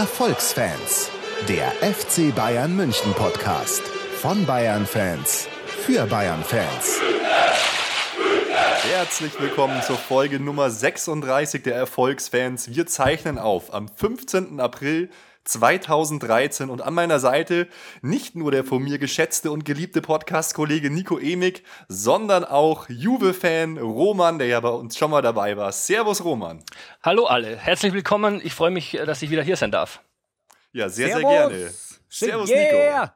Erfolgsfans, der FC Bayern München Podcast von Bayern Fans für Bayern Fans. Herzlich willkommen zur Folge Nummer 36 der Erfolgsfans. Wir zeichnen auf am 15. April 2013 und an meiner Seite nicht nur der von mir geschätzte und geliebte Podcast-Kollege Nico Emig, sondern auch Juve-Fan Roman, der ja bei uns schon mal dabei war. Servus Roman. Hallo alle, herzlich willkommen. Ich freue mich, dass ich wieder hier sein darf. Ja, sehr, Servus. sehr gerne. Servus yeah. Nico.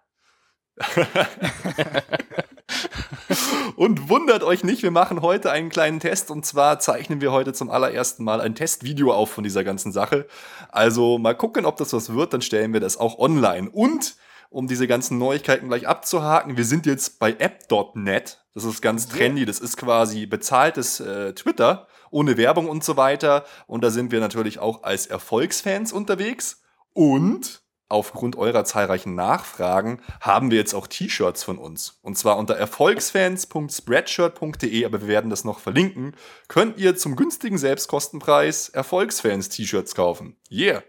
Und wundert euch nicht, wir machen heute einen kleinen Test und zwar zeichnen wir heute zum allerersten Mal ein Testvideo auf von dieser ganzen Sache. Also mal gucken, ob das was wird, dann stellen wir das auch online. Und um diese ganzen Neuigkeiten gleich abzuhaken, wir sind jetzt bei app.net. Das ist ganz trendy, das ist quasi bezahltes äh, Twitter ohne Werbung und so weiter. Und da sind wir natürlich auch als Erfolgsfans unterwegs. Und aufgrund eurer zahlreichen Nachfragen haben wir jetzt auch T-Shirts von uns. Und zwar unter erfolgsfans.spreadshirt.de, aber wir werden das noch verlinken, könnt ihr zum günstigen Selbstkostenpreis Erfolgsfans-T-Shirts kaufen. Yeah!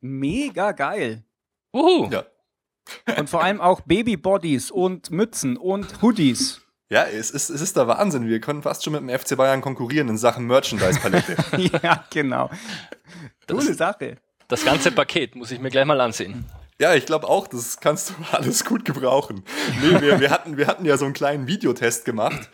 Mega geil. Uhu. Ja. Und vor allem auch Babybodies und Mützen und Hoodies. Ja, es ist, es ist der Wahnsinn. Wir können fast schon mit dem FC Bayern konkurrieren in Sachen Merchandise-Palette. ja, genau. Coole Sache. Das ganze Paket muss ich mir gleich mal ansehen. Ja, ich glaube auch, das kannst du alles gut gebrauchen. Nee, wir, wir, hatten, wir hatten ja so einen kleinen Videotest gemacht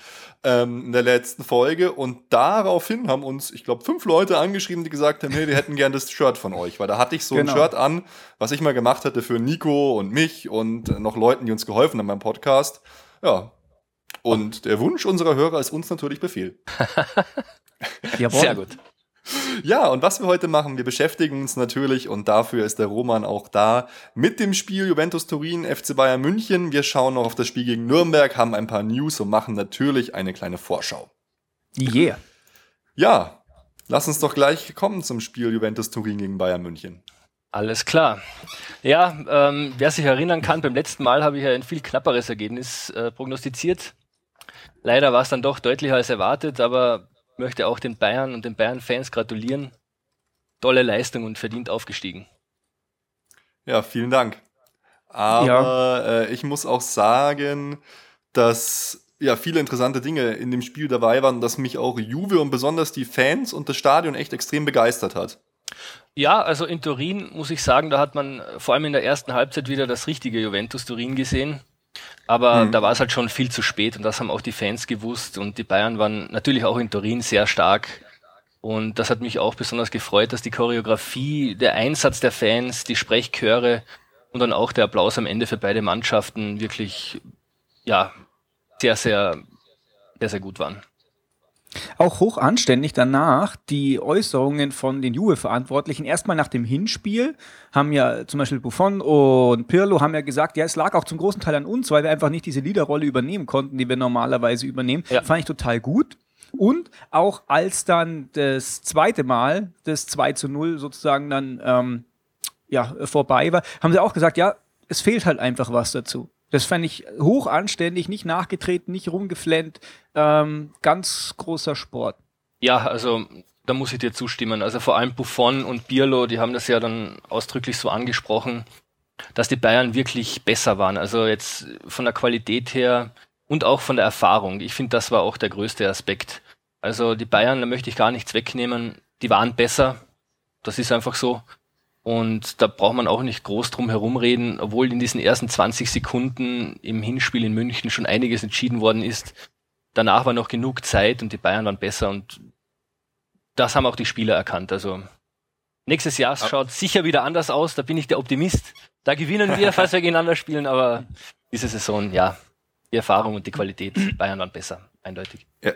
ähm, in der letzten Folge und daraufhin haben uns, ich glaube, fünf Leute angeschrieben, die gesagt haben, hey, wir hätten gern das Shirt von euch, weil da hatte ich so Genau. ein Shirt an, was ich mal gemacht hatte für Nico und mich und noch Leuten, die uns geholfen haben beim Podcast. Ja. Und der Wunsch unserer Hörer ist uns natürlich Befehl. Jawohl. Sehr gut. Ja, und was wir heute machen, wir beschäftigen uns natürlich, und dafür ist der Roman auch da, mit dem Spiel Juventus Turin, FC Bayern München. Wir schauen noch auf das Spiel gegen Nürnberg, haben ein paar News und machen natürlich eine kleine Vorschau. Yeah. Ja, lass uns doch gleich kommen zum Spiel Juventus Turin gegen Bayern München. Alles klar. Ja, ähm, wer sich erinnern kann, beim letzten Mal habe ich ja ein viel knapperes Ergebnis äh, prognostiziert. Leider war es dann doch deutlicher als erwartet, aber möchte auch den Bayern und den Bayern-Fans gratulieren. Tolle Leistung und verdient aufgestiegen. Ja, vielen Dank. Aber äh, ich muss auch sagen, dass ja viele interessante Dinge in dem Spiel dabei waren, dass mich auch Juve und besonders die Fans und das Stadion echt extrem begeistert hat. Ja, also in Turin muss ich sagen, da hat man vor allem in der ersten Halbzeit wieder das richtige Juventus Turin gesehen. Aber Mhm. da war es halt schon viel zu spät und das haben auch die Fans gewusst und die Bayern waren natürlich auch in Turin sehr stark. Und das hat mich auch besonders gefreut, dass die Choreografie, der Einsatz der Fans, die Sprechchöre und dann auch der Applaus am Ende für beide Mannschaften wirklich, ja, sehr, sehr, sehr, sehr gut waren. Auch hoch anständig danach die Äußerungen von den Juve-Verantwortlichen. Erstmal nach dem Hinspiel haben ja zum Beispiel Buffon und Pirlo haben ja gesagt, ja, es lag auch zum großen Teil an uns, weil wir einfach nicht diese Leaderrolle übernehmen konnten, die wir normalerweise übernehmen. Ja. Fand ich total gut. Und auch als dann das zweite Mal, das 2 zu 0 sozusagen dann ähm, ja, vorbei war, haben sie auch gesagt, ja, es fehlt halt einfach was dazu. Das fand ich hoch anständig, nicht nachgetreten, nicht rumgeflennt. Ähm, ganz großer Sport. Ja, also da muss ich dir zustimmen. Also vor allem Buffon und Birlo, die haben das ja dann ausdrücklich so angesprochen, dass die Bayern wirklich besser waren. Also jetzt von der Qualität her und auch von der Erfahrung. Ich finde, das war auch der größte Aspekt. Also die Bayern, da möchte ich gar nichts wegnehmen, die waren besser. Das ist einfach so. Und da braucht man auch nicht groß drum herumreden, obwohl in diesen ersten 20 Sekunden im Hinspiel in München schon einiges entschieden worden ist. Danach war noch genug Zeit und die Bayern waren besser und das haben auch die Spieler erkannt. Also nächstes Jahr schaut sicher wieder anders aus, da bin ich der Optimist. Da gewinnen wir, falls wir gegeneinander spielen, aber diese Saison, ja, die Erfahrung und die Qualität, Bayern waren besser, eindeutig. Ja,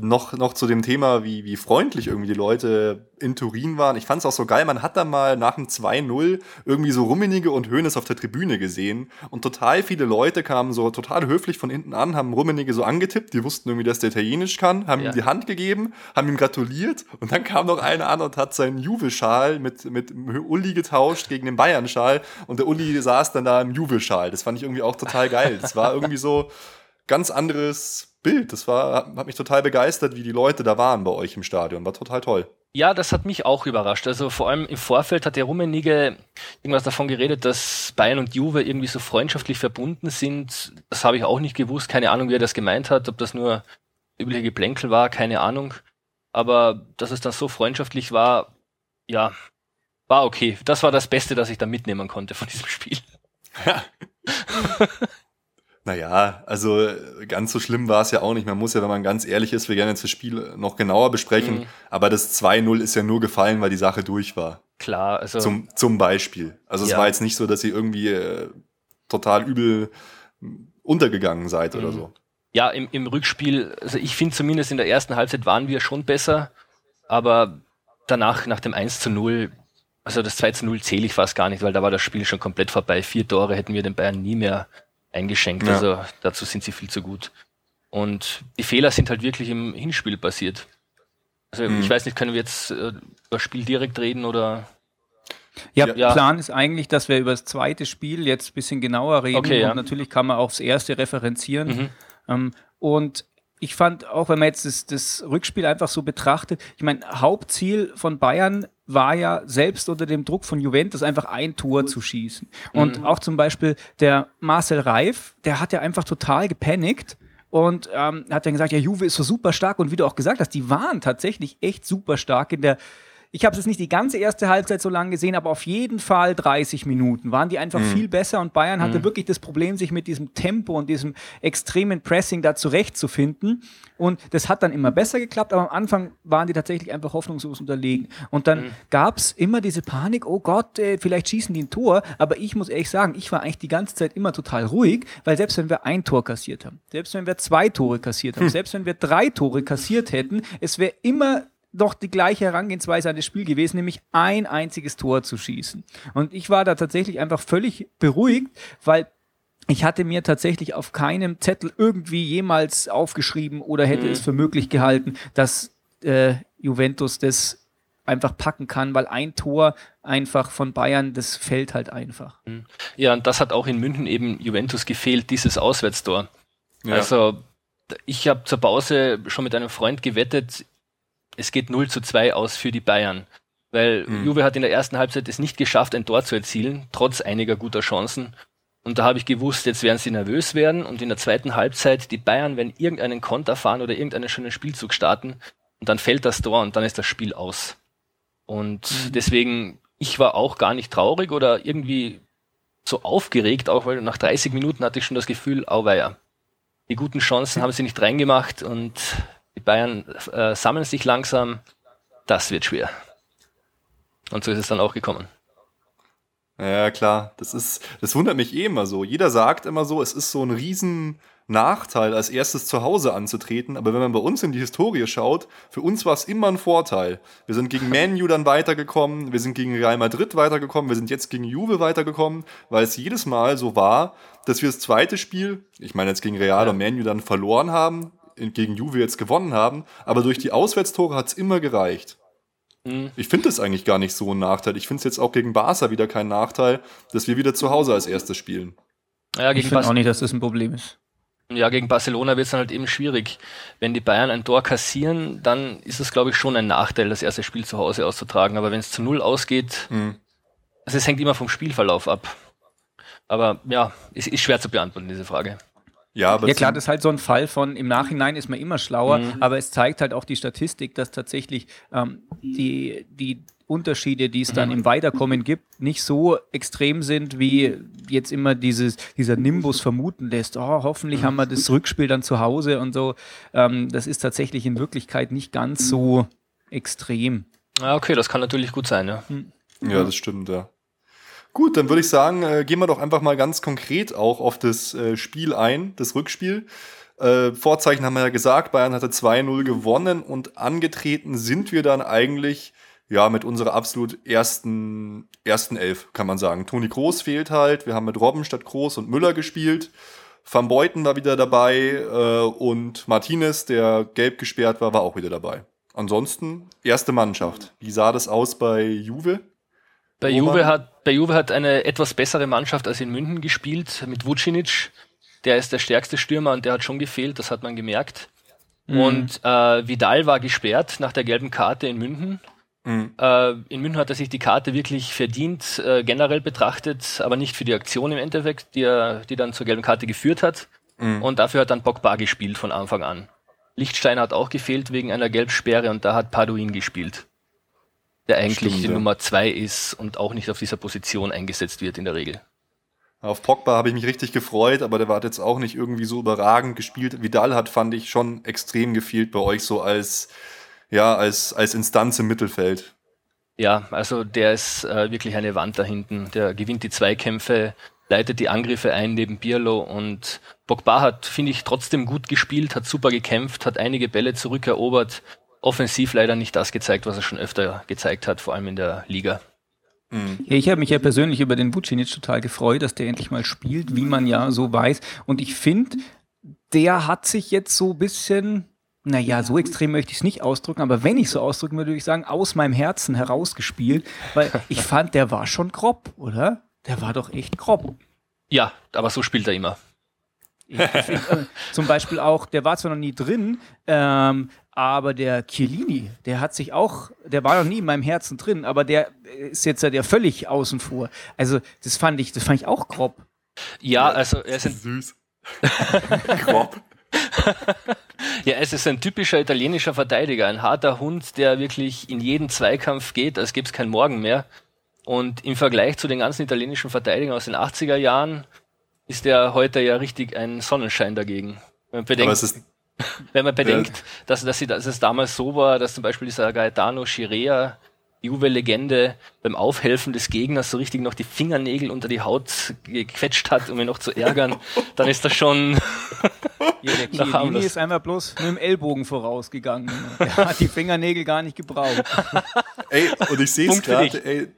noch, noch zu dem Thema, wie, wie freundlich irgendwie die Leute in Turin waren. Ich fand es auch so geil, man hat da mal nach dem 2-0 irgendwie so Rummenige und Hönes auf der Tribüne gesehen und total viele Leute kamen so total höflich von hinten an, haben Rummenige so angetippt, die wussten irgendwie, dass der Italienisch kann, haben Ja. ihm die Hand gegeben, haben ihm gratuliert und dann kam noch einer an und hat seinen Juve-Schal mit, mit Uli getauscht gegen den Bayern-Schal und der Uli saß dann da im Juve-Schal. Das fand ich irgendwie auch total geil. Das war irgendwie so ganz anderes Bild. Das war, hat hat mich total begeistert, wie die Leute da waren bei euch im Stadion. War total toll. Ja, das hat mich auch überrascht. Also vor allem im Vorfeld hat der Rummenigge irgendwas davon geredet, dass Bayern und Juve irgendwie so freundschaftlich verbunden sind. Das habe ich auch nicht gewusst. Keine Ahnung, wie er das gemeint hat. Ob das nur übliche Geplänkel war, keine Ahnung. Aber dass es dann so freundschaftlich war, ja, war okay. Das war das Beste, das ich da mitnehmen konnte von diesem Spiel. Naja, also ganz so schlimm war es ja auch nicht. Man muss ja, wenn man ganz ehrlich ist, wir gerne jetzt das Spiel noch genauer besprechen. Mhm. Aber das 2-0 ist ja nur gefallen, weil die Sache durch war. Klar, also. Zum, zum Beispiel. Also es ja. war jetzt nicht so, dass ihr irgendwie äh, total übel untergegangen seid mhm. oder so. Ja, im, im Rückspiel, also ich finde zumindest in der ersten Halbzeit waren wir schon besser, aber danach, nach dem 1 zu 0, also das 2 zu 0 zähle ich fast gar nicht, weil da war das Spiel schon komplett vorbei. Vier Tore hätten wir den Bayern nie mehr eingeschenkt. Ja. Also dazu sind sie viel zu gut. Und die Fehler sind halt wirklich im Hinspiel passiert. Also mhm. ich weiß nicht, können wir jetzt äh, über das Spiel direkt reden oder? Ja, ja, Plan ist eigentlich, dass wir über das zweite Spiel jetzt ein bisschen genauer reden. Okay, ja. Und natürlich kann man auch das erste referenzieren. Mhm. Ähm, und ich fand auch, wenn man jetzt das, das Rückspiel einfach so betrachtet, ich meine, Hauptziel von Bayern war ja selbst unter dem Druck von Juventus einfach ein Tor zu schießen. Und mhm. auch zum Beispiel der Marcel Reif, der hat ja einfach total gepanikt und ähm, hat dann gesagt, ja, Juve ist so super stark und wie du auch gesagt hast, die waren tatsächlich echt super stark in der ich habe es jetzt nicht die ganze erste Halbzeit so lange gesehen, aber auf jeden Fall 30 Minuten waren die einfach mhm. viel besser und Bayern hatte mhm. wirklich das Problem, sich mit diesem Tempo und diesem extremen Pressing da zurechtzufinden. Und das hat dann immer besser geklappt, aber am Anfang waren die tatsächlich einfach hoffnungslos unterlegen. Und dann mhm. gab es immer diese Panik, oh Gott, äh, vielleicht schießen die ein Tor. Aber ich muss ehrlich sagen, ich war eigentlich die ganze Zeit immer total ruhig, weil selbst wenn wir ein Tor kassiert haben, selbst wenn wir zwei Tore kassiert haben, hm. selbst wenn wir drei Tore kassiert hätten, es wäre immer doch die gleiche Herangehensweise an das Spiel gewesen, nämlich ein einziges Tor zu schießen. Und ich war da tatsächlich einfach völlig beruhigt, weil ich hatte mir tatsächlich auf keinem Zettel irgendwie jemals aufgeschrieben oder hätte mhm. es für möglich gehalten, dass äh, Juventus das einfach packen kann, weil ein Tor einfach von Bayern, das fällt halt einfach. Mhm. Ja, und das hat auch in München eben Juventus gefehlt, dieses Auswärtstor. Ja. Also ich habe zur Pause schon mit einem Freund gewettet, es geht 0 zu 2 aus für die Bayern. Weil mhm. Juve hat in der ersten Halbzeit es nicht geschafft, ein Tor zu erzielen, trotz einiger guter Chancen. Und da habe ich gewusst, jetzt werden sie nervös werden und in der zweiten Halbzeit die Bayern werden irgendeinen Konter fahren oder irgendeinen schönen Spielzug starten und dann fällt das Tor und dann ist das Spiel aus. Und mhm. deswegen, ich war auch gar nicht traurig oder irgendwie so aufgeregt, auch weil nach 30 Minuten hatte ich schon das Gefühl, auweia. Die guten Chancen haben sie nicht reingemacht und die Bayern äh, sammeln sich langsam. Das wird schwer. Und so ist es dann auch gekommen. Ja, klar. Das ist, das wundert mich eh immer so. Jeder sagt immer so, es ist so ein riesen Nachteil, als erstes zu Hause anzutreten. Aber wenn man bei uns in die Historie schaut, für uns war es immer ein Vorteil. Wir sind gegen Manu dann weitergekommen, wir sind gegen Real Madrid weitergekommen, wir sind jetzt gegen Juve weitergekommen, weil es jedes Mal so war, dass wir das zweite Spiel, ich meine jetzt gegen Real ja. und Manu dann verloren haben, gegen Juve jetzt gewonnen haben, aber durch die Auswärtstore hat es immer gereicht. Mhm. Ich finde es eigentlich gar nicht so ein Nachteil. Ich finde es jetzt auch gegen Barca wieder kein Nachteil, dass wir wieder zu Hause als erstes spielen. Ja, ich finde auch nicht, dass das ein Problem ist. Ja, gegen Barcelona wird es dann halt eben schwierig. Wenn die Bayern ein Tor kassieren, dann ist es, glaube ich, schon ein Nachteil, das erste Spiel zu Hause auszutragen. Aber wenn es zu Null ausgeht, mhm. also es hängt immer vom Spielverlauf ab. Aber ja, es ist schwer zu beantworten, diese Frage. Ja, aber ja klar, das ist halt so ein Fall von, im Nachhinein ist man immer schlauer, mhm. aber es zeigt halt auch die Statistik, dass tatsächlich ähm, die, die Unterschiede, die es dann mhm. im Weiterkommen gibt, nicht so extrem sind, wie jetzt immer dieses, dieser Nimbus vermuten lässt. Oh, hoffentlich haben wir das Rückspiel dann zu Hause und so. Ähm, das ist tatsächlich in Wirklichkeit nicht ganz so extrem. Ja, okay, das kann natürlich gut sein, ja. Hm. Ja, das stimmt, ja. Gut, dann würde ich sagen, äh, gehen wir doch einfach mal ganz konkret auch auf das äh, Spiel ein, das Rückspiel. Äh, Vorzeichen haben wir ja gesagt, Bayern hatte 2-0 gewonnen und angetreten sind wir dann eigentlich ja mit unserer absolut ersten, ersten Elf, kann man sagen. Toni Groß fehlt halt, wir haben mit Robben statt Groß und Müller gespielt. Van Beuten war wieder dabei äh, und Martinez, der gelb gesperrt war, war auch wieder dabei. Ansonsten erste Mannschaft. Wie sah das aus bei Juve? Bei Juve, hat, bei Juve hat eine etwas bessere Mannschaft als in München gespielt mit Vucinic. Der ist der stärkste Stürmer und der hat schon gefehlt, das hat man gemerkt. Mhm. Und äh, Vidal war gesperrt nach der gelben Karte in München. Mhm. Äh, in München hat er sich die Karte wirklich verdient, äh, generell betrachtet, aber nicht für die Aktion im Endeffekt, die, er, die dann zur gelben Karte geführt hat. Mhm. Und dafür hat dann Pogba gespielt von Anfang an. Lichtstein hat auch gefehlt wegen einer Gelbsperre und da hat Paduin gespielt. Der eigentlich Stimmt, die ja. Nummer zwei ist und auch nicht auf dieser Position eingesetzt wird in der Regel. Auf Pogba habe ich mich richtig gefreut, aber der war jetzt auch nicht irgendwie so überragend gespielt. Vidal hat, fand ich, schon extrem gefehlt bei euch so als, ja, als, als Instanz im Mittelfeld. Ja, also der ist äh, wirklich eine Wand da hinten. Der gewinnt die Zweikämpfe, leitet die Angriffe ein neben Birlo und Pogba hat, finde ich, trotzdem gut gespielt, hat super gekämpft, hat einige Bälle zurückerobert. Offensiv leider nicht das gezeigt, was er schon öfter gezeigt hat, vor allem in der Liga. Mhm. Ja, ich habe mich ja persönlich über den Vucinic total gefreut, dass der endlich mal spielt, wie man ja so weiß. Und ich finde, der hat sich jetzt so ein bisschen, naja, so extrem möchte ich es nicht ausdrücken, aber wenn ich so ausdrücken würde, würde ich sagen, aus meinem Herzen herausgespielt, weil ich fand, der war schon grob, oder? Der war doch echt grob. Ja, aber so spielt er immer. Ich, ich, äh, zum Beispiel auch, der war zwar noch nie drin, ähm, aber der Chiellini, der hat sich auch, der war noch nie in meinem Herzen drin, aber der ist jetzt ja völlig außen vor. Also das fand ich, das fand ich auch grob. Ja, also er ist ein süß. grob. ja, es ist ein typischer italienischer Verteidiger, ein harter Hund, der wirklich in jeden Zweikampf geht, als gäbe es kein Morgen mehr. Und im Vergleich zu den ganzen italienischen Verteidigern aus den 80er Jahren ist der heute ja richtig ein Sonnenschein dagegen. Wenn man bedenkt, wenn man bedenkt dass, dass, sie, dass es damals so war, dass zum Beispiel dieser Gaetano Chirea, Juve-Legende, beim Aufhelfen des Gegners so richtig noch die Fingernägel unter die Haut gequetscht hat, um ihn noch zu ärgern, dann ist das schon. ja, der Chiellini ist einmal bloß mit dem Ellbogen vorausgegangen. Er hat die Fingernägel gar nicht gebraucht. ey, und ich sehe es gerade, ey,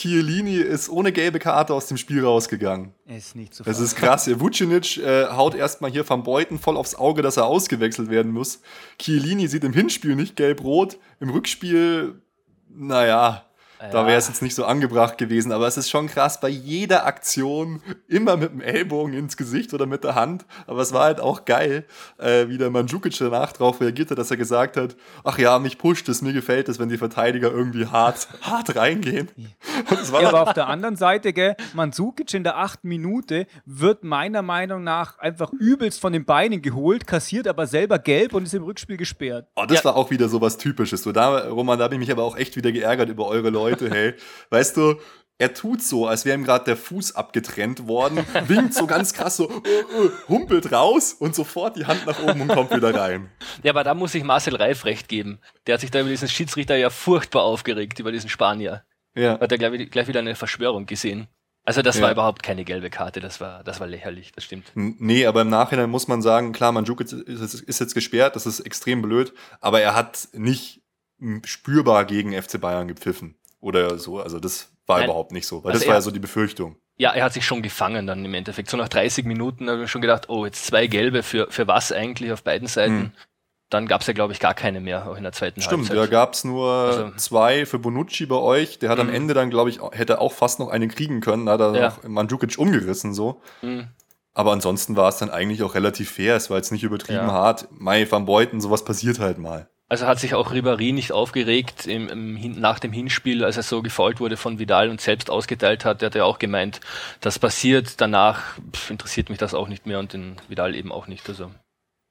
Chiellini ist ohne gelbe Karte aus dem Spiel rausgegangen. Ist nicht zu so Das ist krass. Vucinic äh, haut erstmal hier vom Beuten voll aufs Auge, dass er ausgewechselt werden muss. Chiellini sieht im Hinspiel nicht gelb-rot, im Rückspiel, naja, ja. Da wäre es jetzt nicht so angebracht gewesen, aber es ist schon krass, bei jeder Aktion immer mit dem Ellbogen ins Gesicht oder mit der Hand. Aber es war halt auch geil, äh, wie der Mandzukic danach darauf reagierte, dass er gesagt hat, ach ja, mich pusht es, mir gefällt es, wenn die Verteidiger irgendwie hart, hart reingehen. ja, aber auf der anderen Seite, gell, Mandzukic in der achten Minute wird meiner Meinung nach einfach übelst von den Beinen geholt, kassiert aber selber gelb und ist im Rückspiel gesperrt. Oh, das ja. war auch wieder so was Typisches. So, da, Roman, da habe ich mich aber auch echt wieder geärgert über eure Leute Leute, hey. Weißt du, er tut so, als wäre ihm gerade der Fuß abgetrennt worden, winkt so ganz krass so, uh, uh, humpelt raus und sofort die Hand nach oben und kommt wieder rein. Ja, aber da muss ich Marcel Reif recht geben. Der hat sich da über diesen Schiedsrichter ja furchtbar aufgeregt, über diesen Spanier. Ja. Hat er gleich, gleich wieder eine Verschwörung gesehen. Also das ja. war überhaupt keine gelbe Karte, das war, das war lächerlich, das stimmt. Nee, aber im Nachhinein muss man sagen, klar, Mandzukic ist, ist jetzt gesperrt, das ist extrem blöd, aber er hat nicht spürbar gegen FC Bayern gepfiffen oder so. Also das war Nein. überhaupt nicht so, weil also das war ja so die Befürchtung. Ja, er hat sich schon gefangen dann im Endeffekt. So nach 30 Minuten habe ich schon gedacht, oh, jetzt zwei gelbe, für, für was eigentlich auf beiden Seiten? Hm. Dann gab es ja, glaube ich, gar keine mehr, auch in der zweiten Stimmt, Halbzeit. Stimmt, da gab es nur also, zwei für Bonucci bei euch. Der hat am hm. Ende dann, glaube ich, hätte auch fast noch eine kriegen können. Da hat er ja. Mandzukic umgerissen so. Mhm. Aber ansonsten war es dann eigentlich auch relativ fair. Es war jetzt nicht übertrieben ja. hart. Mai van Beuten, sowas passiert halt mal. Also hat sich auch Ribéry nicht aufgeregt im, im, nach dem Hinspiel, als er so gefault wurde von Vidal und selbst ausgeteilt hat. Der hat ja auch gemeint, das passiert. Danach pff, interessiert mich das auch nicht mehr und den Vidal eben auch nicht. Also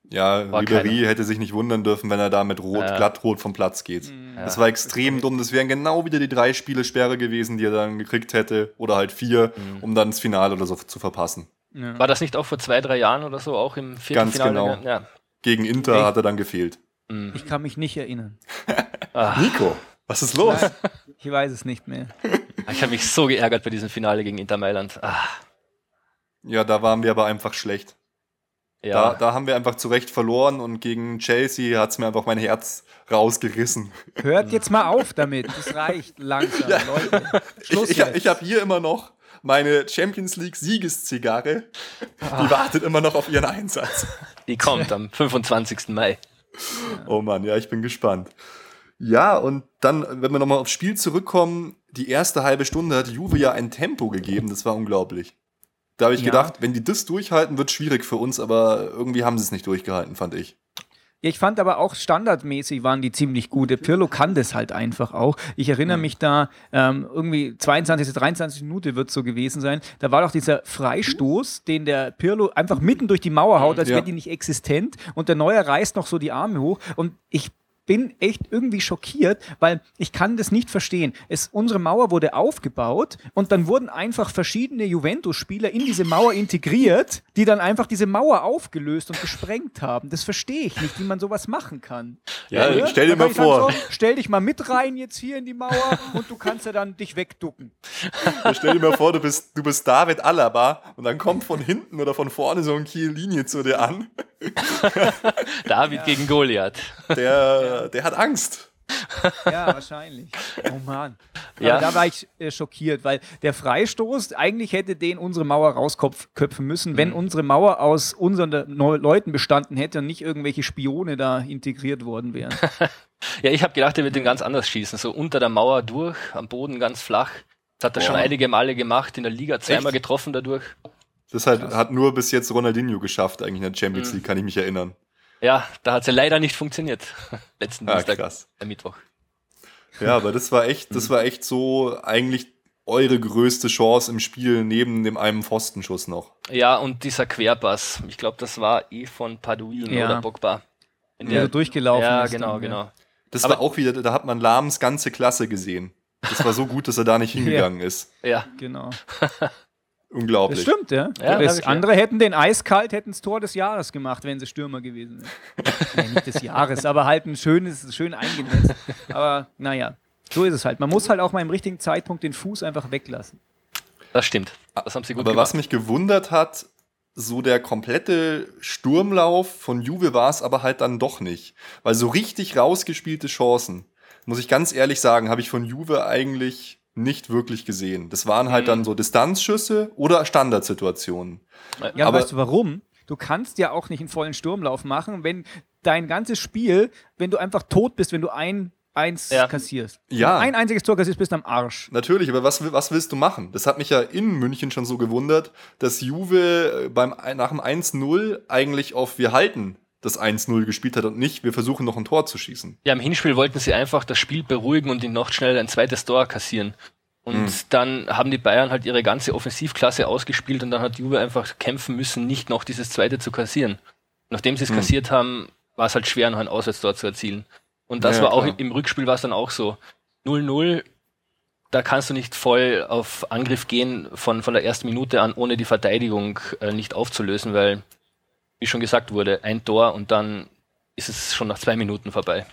ja, Ribéry hätte sich nicht wundern dürfen, wenn er da mit Rot, ja. glattrot vom Platz geht. Ja. Das war extrem dumm. Das wären genau wieder die drei Spiele Sperre gewesen, die er dann gekriegt hätte. Oder halt vier, mhm. um dann das Finale oder so zu verpassen. Ja. War das nicht auch vor zwei, drei Jahren oder so, auch im Viertelfinale? Ganz genau. Gegen Inter okay. hat er dann gefehlt. Mhm. Ich kann mich nicht erinnern. Nico, was ist los? Nein, ich weiß es nicht mehr. Ich habe mich so geärgert bei diesem Finale gegen Inter Mailand. Ah. Ja, da waren wir aber einfach schlecht. Ja. Da, da haben wir einfach zu Recht verloren und gegen Chelsea hat es mir einfach mein Herz rausgerissen. Hört jetzt mal auf damit, das reicht langsam, ja. Leute. Schluss ich ich, ich habe hier immer noch meine Champions League Siegeszigarre. Ah. Die wartet immer noch auf ihren Einsatz. Die kommt am 25. Mai. Oh Mann, ja, ich bin gespannt. Ja, und dann, wenn wir nochmal aufs Spiel zurückkommen, die erste halbe Stunde hat Juve ja ein Tempo gegeben, das war unglaublich. Da habe ich ja. gedacht, wenn die das durchhalten, wird schwierig für uns, aber irgendwie haben sie es nicht durchgehalten, fand ich. Ja, ich fand aber auch standardmäßig waren die ziemlich gut. Der Pirlo kann das halt einfach auch. Ich erinnere mich da, ähm, irgendwie 22., 23 Minute wird so gewesen sein. Da war doch dieser Freistoß, den der Pirlo einfach mitten durch die Mauer haut, als Ja. wäre die nicht existent. Und der Neuer reißt noch so die Arme hoch. Und ich bin echt irgendwie schockiert, weil ich kann das nicht verstehen. Es, unsere Mauer wurde aufgebaut und dann wurden einfach verschiedene Juventus-Spieler in diese Mauer integriert, die dann einfach diese Mauer aufgelöst und gesprengt haben. Das verstehe ich nicht, wie man sowas machen kann. Ja, Oder? stell dir mal vor. So, stell dich mal mit rein jetzt hier in die Mauer und du kannst ja dann dich wegducken. Stell dir mal vor, du bist, du bist David Alaba und dann kommt von hinten oder von vorne so ein Kiel-Linie zu dir an. David gegen Goliath. Der, der hat Angst. Ja, wahrscheinlich. Oh Mann. Ja. Aber da war ich äh, schockiert, weil der Freistoß, eigentlich hätte den unsere Mauer rausköpfen müssen, Mhm. wenn unsere Mauer aus unseren Leuten bestanden hätte und nicht irgendwelche Spione da integriert worden wären. Ja, ich habe gedacht, er wird den ganz anders schießen. So unter der Mauer durch, am Boden ganz flach. Das hat er schon Boah. einige Male gemacht, in der Liga zweimal Echt? getroffen dadurch. Das hat, hat nur bis jetzt Ronaldinho geschafft, eigentlich in der Champions Mhm. League, kann ich mich erinnern. Ja, da hat es ja leider nicht funktioniert. Letzten Ah, Dienstag, krass. äh, Mittwoch. Ja, aber das war echt, das war echt so eigentlich eure größte Chance im Spiel neben dem einen Pfostenschuss noch. Ja, und dieser Querpass, ich glaube, das war eh von Paduin Ja. oder Pogba. In Der so durchgelaufen ja, ist. genau, dann, genau. Das Aber- war auch wieder, da hat man Lahms ganze Klasse gesehen. Das war so gut, dass er da nicht hingegangen ist. Ja, Ja, genau. Das Unglaublich. stimmt, ja. Ja, das ich, ja. andere hätten den eiskalt, hätten das Tor des Jahres gemacht, wenn sie Stürmer gewesen wären. nee, nicht des Jahres, aber halt ein schönes, schön eingenetzt. Aber naja, so ist es halt. Man muss halt auch mal im richtigen Zeitpunkt den Fuß einfach weglassen. das stimmt. Das haben sie gut Aber was gemacht. mich gewundert hat, so der komplette Sturmlauf von Juve war es aber halt dann doch nicht. Weil so richtig rausgespielte Chancen, muss ich ganz ehrlich sagen, habe ich von Juve eigentlich nicht wirklich gesehen. Das waren halt Mhm. dann so Distanzschüsse oder Standardsituationen. Ja, Aber- weißt du warum? Du kannst ja auch nicht einen vollen Sturmlauf machen, wenn dein ganzes Spiel, wenn du einfach tot bist, wenn du ein eins Ja. kassierst. Ja. Wenn du ein einziges Tor kassierst, bist du am Arsch. Natürlich, aber was, was willst du machen? Das hat mich ja in München schon so gewundert, dass Juve äh, beim, nach dem 1-0 eigentlich auf wir halten das 1-0 gespielt hat und nicht, wir versuchen noch ein Tor zu schießen. Ja, im Hinspiel wollten sie einfach das Spiel beruhigen und ihn noch schnell ein zweites Tor kassieren. Und Mhm. dann haben die Bayern halt ihre ganze Offensivklasse ausgespielt und dann hat Juve einfach kämpfen müssen, nicht noch dieses zweite zu kassieren. Nachdem sie es Mhm. kassiert haben, war es halt schwer, noch ein Auswärtstor zu erzielen. Und das Ja, war auch klar. im Rückspiel war es dann auch so. 0-0, da kannst du nicht voll auf Angriff gehen von, von der ersten Minute an, ohne die Verteidigung äh, nicht aufzulösen, weil, wie schon gesagt wurde, ein Tor und dann ist es schon nach zwei Minuten vorbei.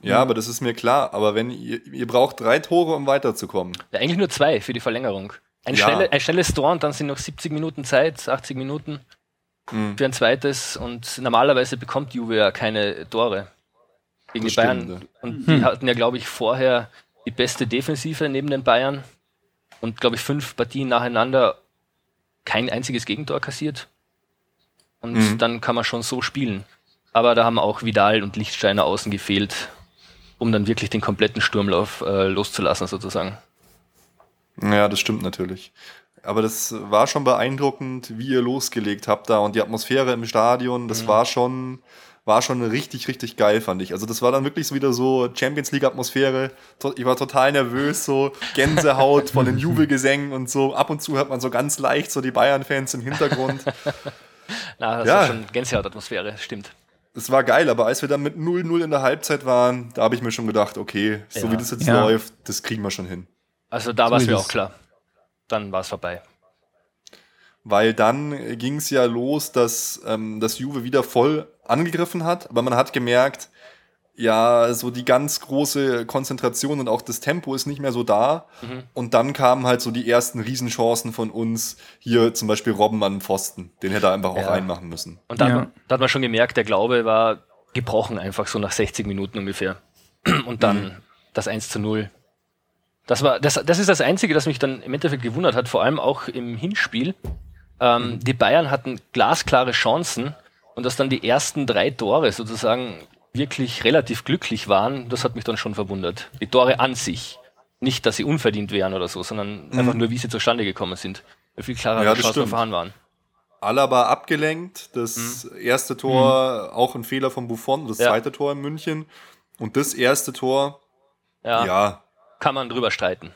Ja, aber das ist mir klar. Aber wenn ihr, ihr braucht drei Tore, um weiterzukommen. Ja, eigentlich nur zwei für die Verlängerung. Ein, Ja. schnelle, ein schnelles Tor und dann sind noch 70 Minuten Zeit, 80 Minuten Mhm. für ein zweites und normalerweise bekommt Juve ja keine Tore gegen Das die Bayern. stimmt, ja. Und die hatten ja, glaube ich, vorher die beste Defensive neben den Bayern und, glaube ich, fünf Partien nacheinander kein einziges Gegentor kassiert. Und Mhm. dann kann man schon so spielen. Aber da haben auch Vidal und Lichtsteiner außen gefehlt, um dann wirklich den kompletten Sturmlauf äh, loszulassen, sozusagen. Ja, das stimmt natürlich. Aber das war schon beeindruckend, wie ihr losgelegt habt da und die Atmosphäre im Stadion, das war schon, war schon richtig, richtig geil, fand ich. Also das war dann wirklich so wieder so Champions League Atmosphäre. To- Ich war total nervös, so Gänsehaut von den Jubelgesängen und so. Ab und zu hört man so ganz leicht so die Bayern-Fans im Hintergrund. Na, das Ja. war schon Gänsehaut-Atmosphäre, stimmt. Das war geil, aber als wir dann mit 0-0 in der Halbzeit waren, da habe ich mir schon gedacht, okay, so Ja. wie das jetzt Ja. läuft, das kriegen wir schon hin. Also da So war es mir auch klar. Dann war es vorbei. Weil dann ging es ja los, dass ähm, das Juve wieder voll angegriffen hat, aber man hat gemerkt, ja, so die ganz große Konzentration und auch das Tempo ist nicht mehr so da. Mhm. Und dann kamen halt so die ersten Riesenchancen von uns. Hier zum Beispiel Robben an den Pfosten. Den hätte er einfach auch Ja. reinmachen müssen. Und da, Ja. hat man, da hat man schon gemerkt, der Glaube war gebrochen, einfach so nach 60 Minuten ungefähr. Und dann Mhm. das 1 zu 0. Das, war, das, das ist das Einzige, das mich dann im Endeffekt gewundert hat, vor allem auch im Hinspiel. Ähm, Mhm. Die Bayern hatten glasklare Chancen und dass dann die ersten drei Tore sozusagen wirklich relativ glücklich waren, das hat mich dann schon verwundert. Die Tore an sich. Nicht, dass sie unverdient wären oder so, sondern einfach nur, wie sie zustande gekommen sind. Wie viel klarer Mhm. Ja, Chancen vorhanden waren. Alaba abgelenkt. Das mhm. erste Tor, mhm. auch ein Fehler von Buffon, das ja. zweite Tor in München. Und das erste Tor, ja, ja. Kann man drüber streiten.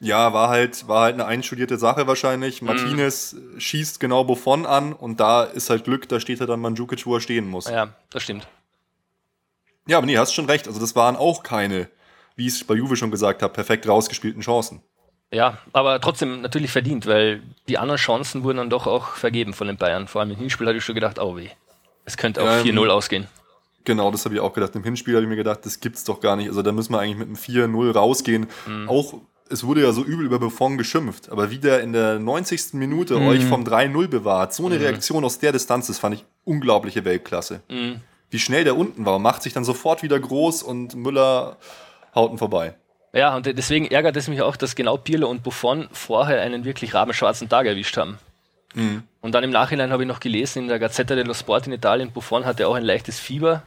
Ja, war halt, war halt eine einstudierte Sache wahrscheinlich. Mhm. Martinez schießt genau Buffon an und da ist halt Glück, da steht er dann Mandzukic, wo er stehen muss. Ja, das stimmt. Ja, aber nee, hast schon recht. Also das waren auch keine, wie ich es bei Juve schon gesagt habe, perfekt rausgespielten Chancen. Ja, aber trotzdem natürlich verdient, weil die anderen Chancen wurden dann doch auch vergeben von den Bayern. Vor allem im Hinspiel hatte ich schon gedacht, oh weh, es könnte auch ähm, 4-0 ausgehen. Genau, das habe ich auch gedacht. Im Hinspiel habe ich mir gedacht, das gibt's doch gar nicht. Also da müssen wir eigentlich mit einem 4-0 rausgehen. Mhm. Auch es wurde ja so übel über Buffon geschimpft, aber wie der in der 90. Minute mhm. euch vom 3-0 bewahrt, so eine mhm. Reaktion aus der Distanz, das fand ich unglaubliche Weltklasse. Wie schnell der unten war, macht sich dann sofort wieder groß und Müller haut ihn vorbei. Ja, und deswegen ärgert es mich auch, dass genau Pirlo und Buffon vorher einen wirklich rabenschwarzen Tag erwischt haben. Mhm. Und dann im Nachhinein habe ich noch gelesen, in der Gazzetta dello Sport in Italien, Buffon hatte auch ein leichtes Fieber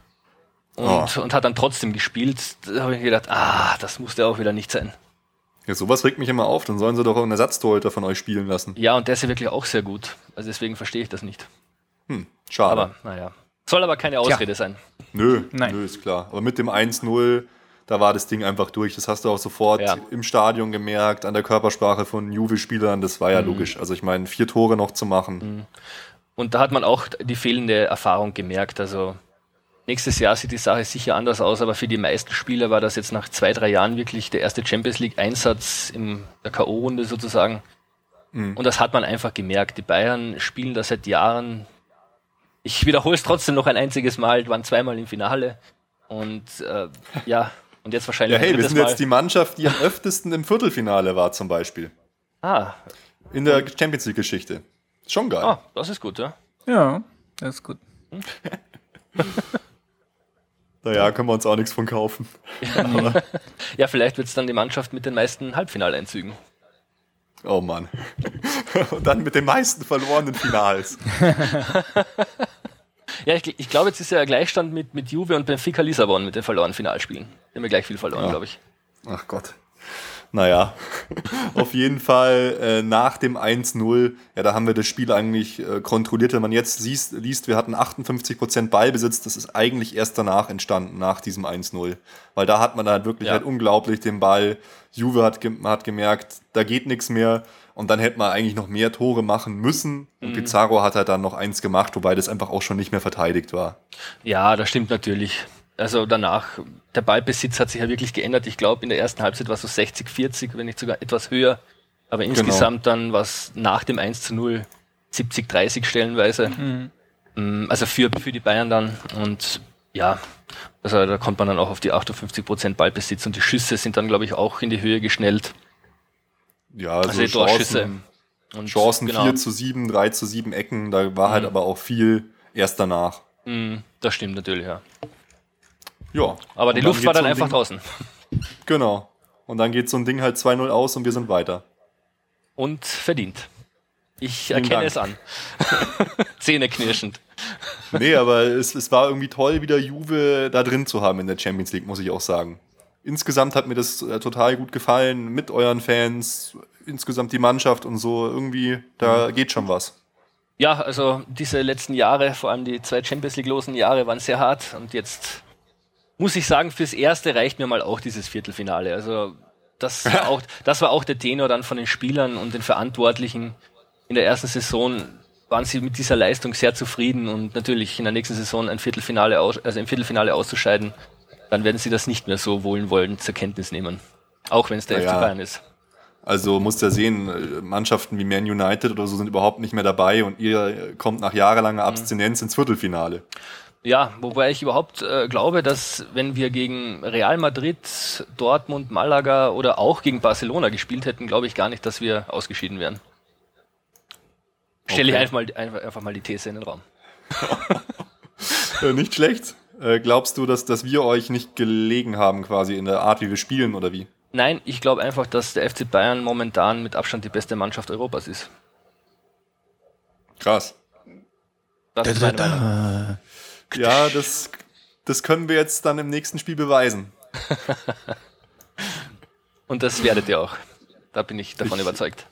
und, oh. und hat dann trotzdem gespielt. Da habe ich gedacht, ah, das musste auch wieder nicht sein. Ja, sowas regt mich immer auf, dann sollen sie doch einen Ersatztorhüter von euch spielen lassen. Ja, und der ist ja wirklich auch sehr gut. Also deswegen verstehe ich das nicht. Hm, schade. Aber, naja. Soll aber keine Ausrede Tja. sein. Nö, Nein. nö, ist klar. Aber mit dem 1-0 da war das Ding einfach durch. Das hast du auch sofort ja. im Stadion gemerkt, an der Körpersprache von Juve-Spielern. Das war ja mhm. logisch. Also ich meine, vier Tore noch zu machen. Mhm. Und da hat man auch die fehlende Erfahrung gemerkt. Also nächstes Jahr sieht die Sache sicher anders aus, aber für die meisten Spieler war das jetzt nach zwei, drei Jahren wirklich der erste Champions League-Einsatz in der K.O.-Runde sozusagen. Mhm. Und das hat man einfach gemerkt. Die Bayern spielen da seit Jahren. Ich wiederhole es trotzdem noch ein einziges Mal, waren zweimal im Finale. Und äh, ja, und jetzt wahrscheinlich. Ja, hey, wir sind Mal. jetzt die Mannschaft, die am öftesten im Viertelfinale war, zum Beispiel. Ah. In der Champions League-Geschichte. Schon geil. Ah, das ist gut, ja. Ja, das ist gut. naja, können wir uns auch nichts von kaufen. Ja, ja vielleicht wird es dann die Mannschaft mit den meisten Halbfinaleinzügen. Oh Mann. Und dann mit den meisten verlorenen Finals. Ja, ich, ich glaube, jetzt ist ja Gleichstand mit, mit Juve und Benfica Lissabon mit den verlorenen Finalspielen. Die haben wir gleich viel verloren, ja. glaube ich. Ach Gott. Naja, auf jeden Fall äh, nach dem 1-0, ja, da haben wir das Spiel eigentlich äh, kontrolliert. Wenn man jetzt siehst, liest, wir hatten 58% Ballbesitz, das ist eigentlich erst danach entstanden, nach diesem 1-0. Weil da hat man halt wirklich ja. halt unglaublich den Ball. Juve hat, ge hat gemerkt, da geht nichts mehr. Und dann hätte man eigentlich noch mehr Tore machen müssen. Und mhm. Pizarro hat halt dann noch eins gemacht, wobei das einfach auch schon nicht mehr verteidigt war. Ja, das stimmt natürlich. Also danach, der Ballbesitz hat sich ja wirklich geändert. Ich glaube, in der ersten Halbzeit war es so 60, 40, wenn nicht sogar etwas höher. Aber genau. insgesamt dann war es nach dem 1 zu 0 70, 30 stellenweise. Mhm. Mm, also für, für die Bayern dann. Und ja, also da kommt man dann auch auf die 58 Prozent Ballbesitz und die Schüsse sind dann, glaube ich, auch in die Höhe geschnellt. Ja, also, also Chancen, und Chancen genau. 4 zu 7, 3 zu 7 Ecken, da war halt mhm. halt aber auch viel erst danach. Mhm, das stimmt natürlich, ja. Ja. Aber die Luft war dann so einfach Ding, draußen. Genau. Und dann geht so ein Ding halt 2-0 aus und wir sind weiter. Und verdient. Ich Vielen erkenne Dank. es an. Zähneknirschend. Nee, aber es, es war irgendwie toll, wieder Juve da drin zu haben in der Champions League, muss ich auch sagen insgesamt hat mir das äh, total gut gefallen mit euren Fans, insgesamt die Mannschaft und so. Irgendwie, da mhm. geht schon was. Ja, also diese letzten Jahre, vor allem die zwei Champions League-losen Jahre, waren sehr hart und jetzt muss ich sagen, fürs Erste reicht mir mal auch dieses Viertelfinale. Also das war auch, das war auch der Tenor dann von den Spielern und den Verantwortlichen. In der ersten Saison waren sie mit dieser Leistung sehr zufrieden und natürlich in der nächsten Saison ein Viertelfinale aus, also im Viertelfinale auszuscheiden, dann werden sie das nicht mehr so wohlwollend zur Kenntnis nehmen. Auch wenn es der ja, FC Bayern ist. Also musst ja sehen, Mannschaften wie Man United oder so sind überhaupt nicht mehr dabei und ihr kommt nach jahrelanger mhm. Abstinenz mhm. ins Viertelfinale. Ja, wobei ich überhaupt äh, glaube, dass wenn wir gegen Real Madrid, Dortmund, Malaga oder auch gegen Barcelona gespielt hätten, glaube ich gar nicht, dass wir ausgeschieden wären. Stelle okay. ich einfach mal, einfach, einfach mal die These in den Raum. nicht schlecht. Äh, glaubst du, dass, dass wir euch nicht gelegen haben, quasi in der Art, wie wir spielen oder wie? Nein, ich glaube einfach, dass der FC Bayern momentan mit Abstand die beste Mannschaft Europas ist. Krass. Das ist meine Meinung. Ja, das, das können wir jetzt dann im nächsten Spiel beweisen. Und das werdet ihr auch. Da bin ich davon ich, überzeugt.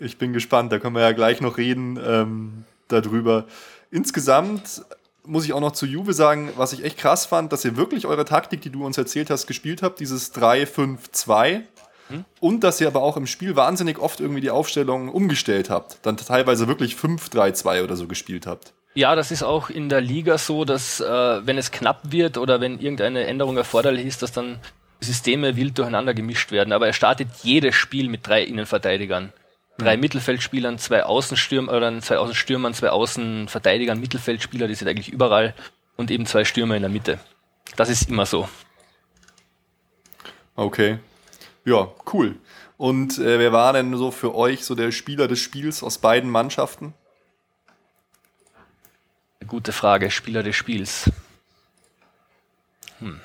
Ich bin gespannt, da können wir ja gleich noch reden. Ähm, darüber. Insgesamt muss ich auch noch zu Juve sagen, was ich echt krass fand, dass ihr wirklich eure Taktik, die du uns erzählt hast, gespielt habt, dieses 3-5-2. Hm? Und dass ihr aber auch im Spiel wahnsinnig oft irgendwie die Aufstellung umgestellt habt. Dann teilweise wirklich 5-3-2 oder so gespielt habt. Ja, das ist auch in der Liga so, dass äh, wenn es knapp wird oder wenn irgendeine Änderung erforderlich ist, dass dann Systeme wild durcheinander gemischt werden. Aber er startet jedes Spiel mit drei Innenverteidigern. Drei mhm. Mittelfeldspielern, zwei Außenstürmer oder zwei Außenstürmern, zwei Außenverteidigern, Mittelfeldspieler, die sind eigentlich überall und eben zwei Stürmer in der Mitte. Das ist immer so. Okay. Ja, cool. Und äh, wer war denn so für euch so der Spieler des Spiels aus beiden Mannschaften? Gute Frage, Spieler des Spiels. Hm.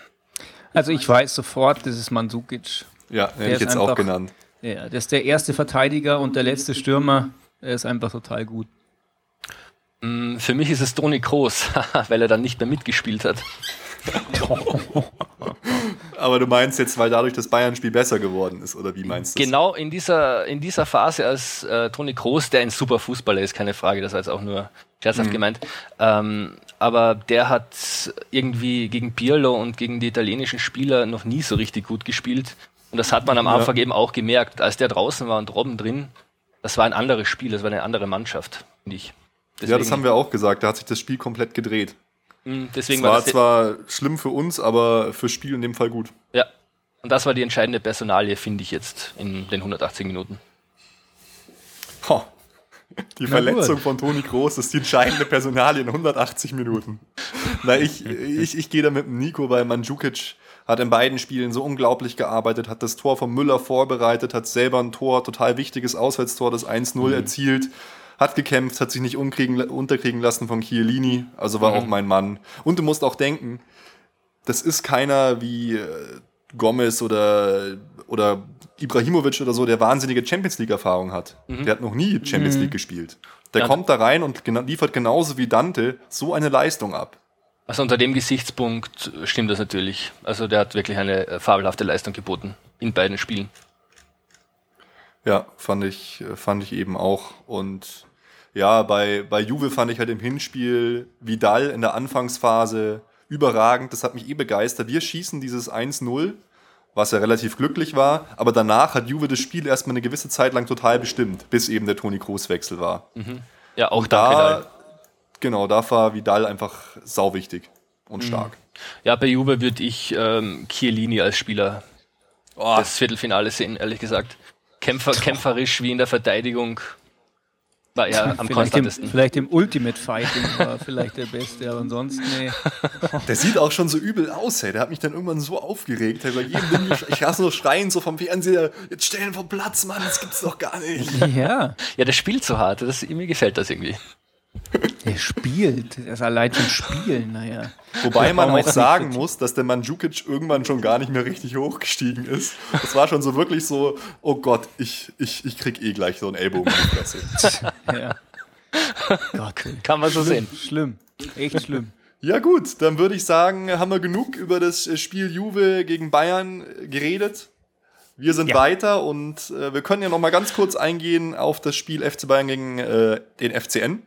Also ich weiß sofort, das ist Mandzukic. Ja, hätte ich jetzt einfach, auch genannt. Ja, das ist der erste Verteidiger und der letzte Stürmer. Er ist einfach total gut. Mm, für mich ist es Toni Kroos, weil er dann nicht mehr mitgespielt hat. Aber du meinst jetzt, weil dadurch das Bayern-Spiel besser geworden ist, oder wie meinst du Genau in dieser, in dieser Phase, als äh, Toni Kroos, der ein super Fußballer ist, keine Frage, das war jetzt auch nur scherzhaft mhm. gemeint, ähm, aber der hat irgendwie gegen Pirlo und gegen die italienischen Spieler noch nie so richtig gut gespielt. Und das hat man am Anfang ja. eben auch gemerkt, als der draußen war und Robben drin. Das war ein anderes Spiel, das war eine andere Mannschaft, finde ich. Deswegen, ja, das haben wir auch gesagt. Da hat sich das Spiel komplett gedreht. Hm, deswegen war, war das zwar schlimm für uns, aber fürs Spiel in dem Fall gut. Ja. Und das war die entscheidende Personalie, finde ich jetzt in den 180 Minuten. Ho. Die Na Verletzung gut. von Toni Groß ist die entscheidende Personalie in 180 Minuten. Na, ich, ich, ich gehe da mit Nico, weil Mandzukic hat in beiden Spielen so unglaublich gearbeitet, hat das Tor von Müller vorbereitet, hat selber ein Tor, total wichtiges Auswärtstor, das 1-0 mhm. erzielt hat gekämpft, hat sich nicht unterkriegen lassen von Chiellini, also war mhm. auch mein Mann. Und du musst auch denken, das ist keiner wie äh, Gomez oder, oder Ibrahimovic oder so, der wahnsinnige Champions League-Erfahrung hat. Mhm. Der hat noch nie Champions mhm. League gespielt. Der ja. kommt da rein und liefert genauso wie Dante so eine Leistung ab. Also unter dem Gesichtspunkt stimmt das natürlich. Also der hat wirklich eine äh, fabelhafte Leistung geboten in beiden Spielen. Ja, fand ich, fand ich eben auch. Und ja, bei, bei Juve fand ich halt im Hinspiel Vidal in der Anfangsphase überragend. Das hat mich eh begeistert. Wir schießen dieses 1-0, was ja relativ glücklich war. Aber danach hat Juve das Spiel erstmal eine gewisse Zeit lang total bestimmt, bis eben der Toni Kroos-Wechsel war. Mhm. Ja, auch da. Genau, da war Vidal einfach sauwichtig und mhm. stark. Ja, bei Juve würde ich ähm, Chiellini als Spieler oh. das Viertelfinale sehen, ehrlich gesagt. Kämpfer, kämpferisch wie in der Verteidigung war er am vielleicht konstantesten. Im, vielleicht im Ultimate Fighting war vielleicht der Beste, aber ansonsten, nee. Der sieht auch schon so übel aus, ey. Der hat mich dann irgendwann so aufgeregt. Bei jedem ich hasse nur schreien so vom Fernseher, jetzt stellen vom Platz, Mann, das gibt's doch gar nicht. Ja. Ja, der spielt so hart. Das, mir gefällt das irgendwie. Der spielt, er ist allein zum Spielen, naja. Wobei man auch sagen muss, dass der Mandzukic irgendwann schon gar nicht mehr richtig hochgestiegen ist. Es war schon so wirklich so, oh Gott, ich, ich, ich krieg eh gleich so einen Ellbogen in die Fresse. ja. Gott, kann man so sehen. Schlimm, echt schlimm. Ja gut, dann würde ich sagen, haben wir genug über das Spiel Juve gegen Bayern geredet. Wir sind ja. weiter und äh, wir können ja noch mal ganz kurz eingehen auf das Spiel FC Bayern gegen äh, den FCN.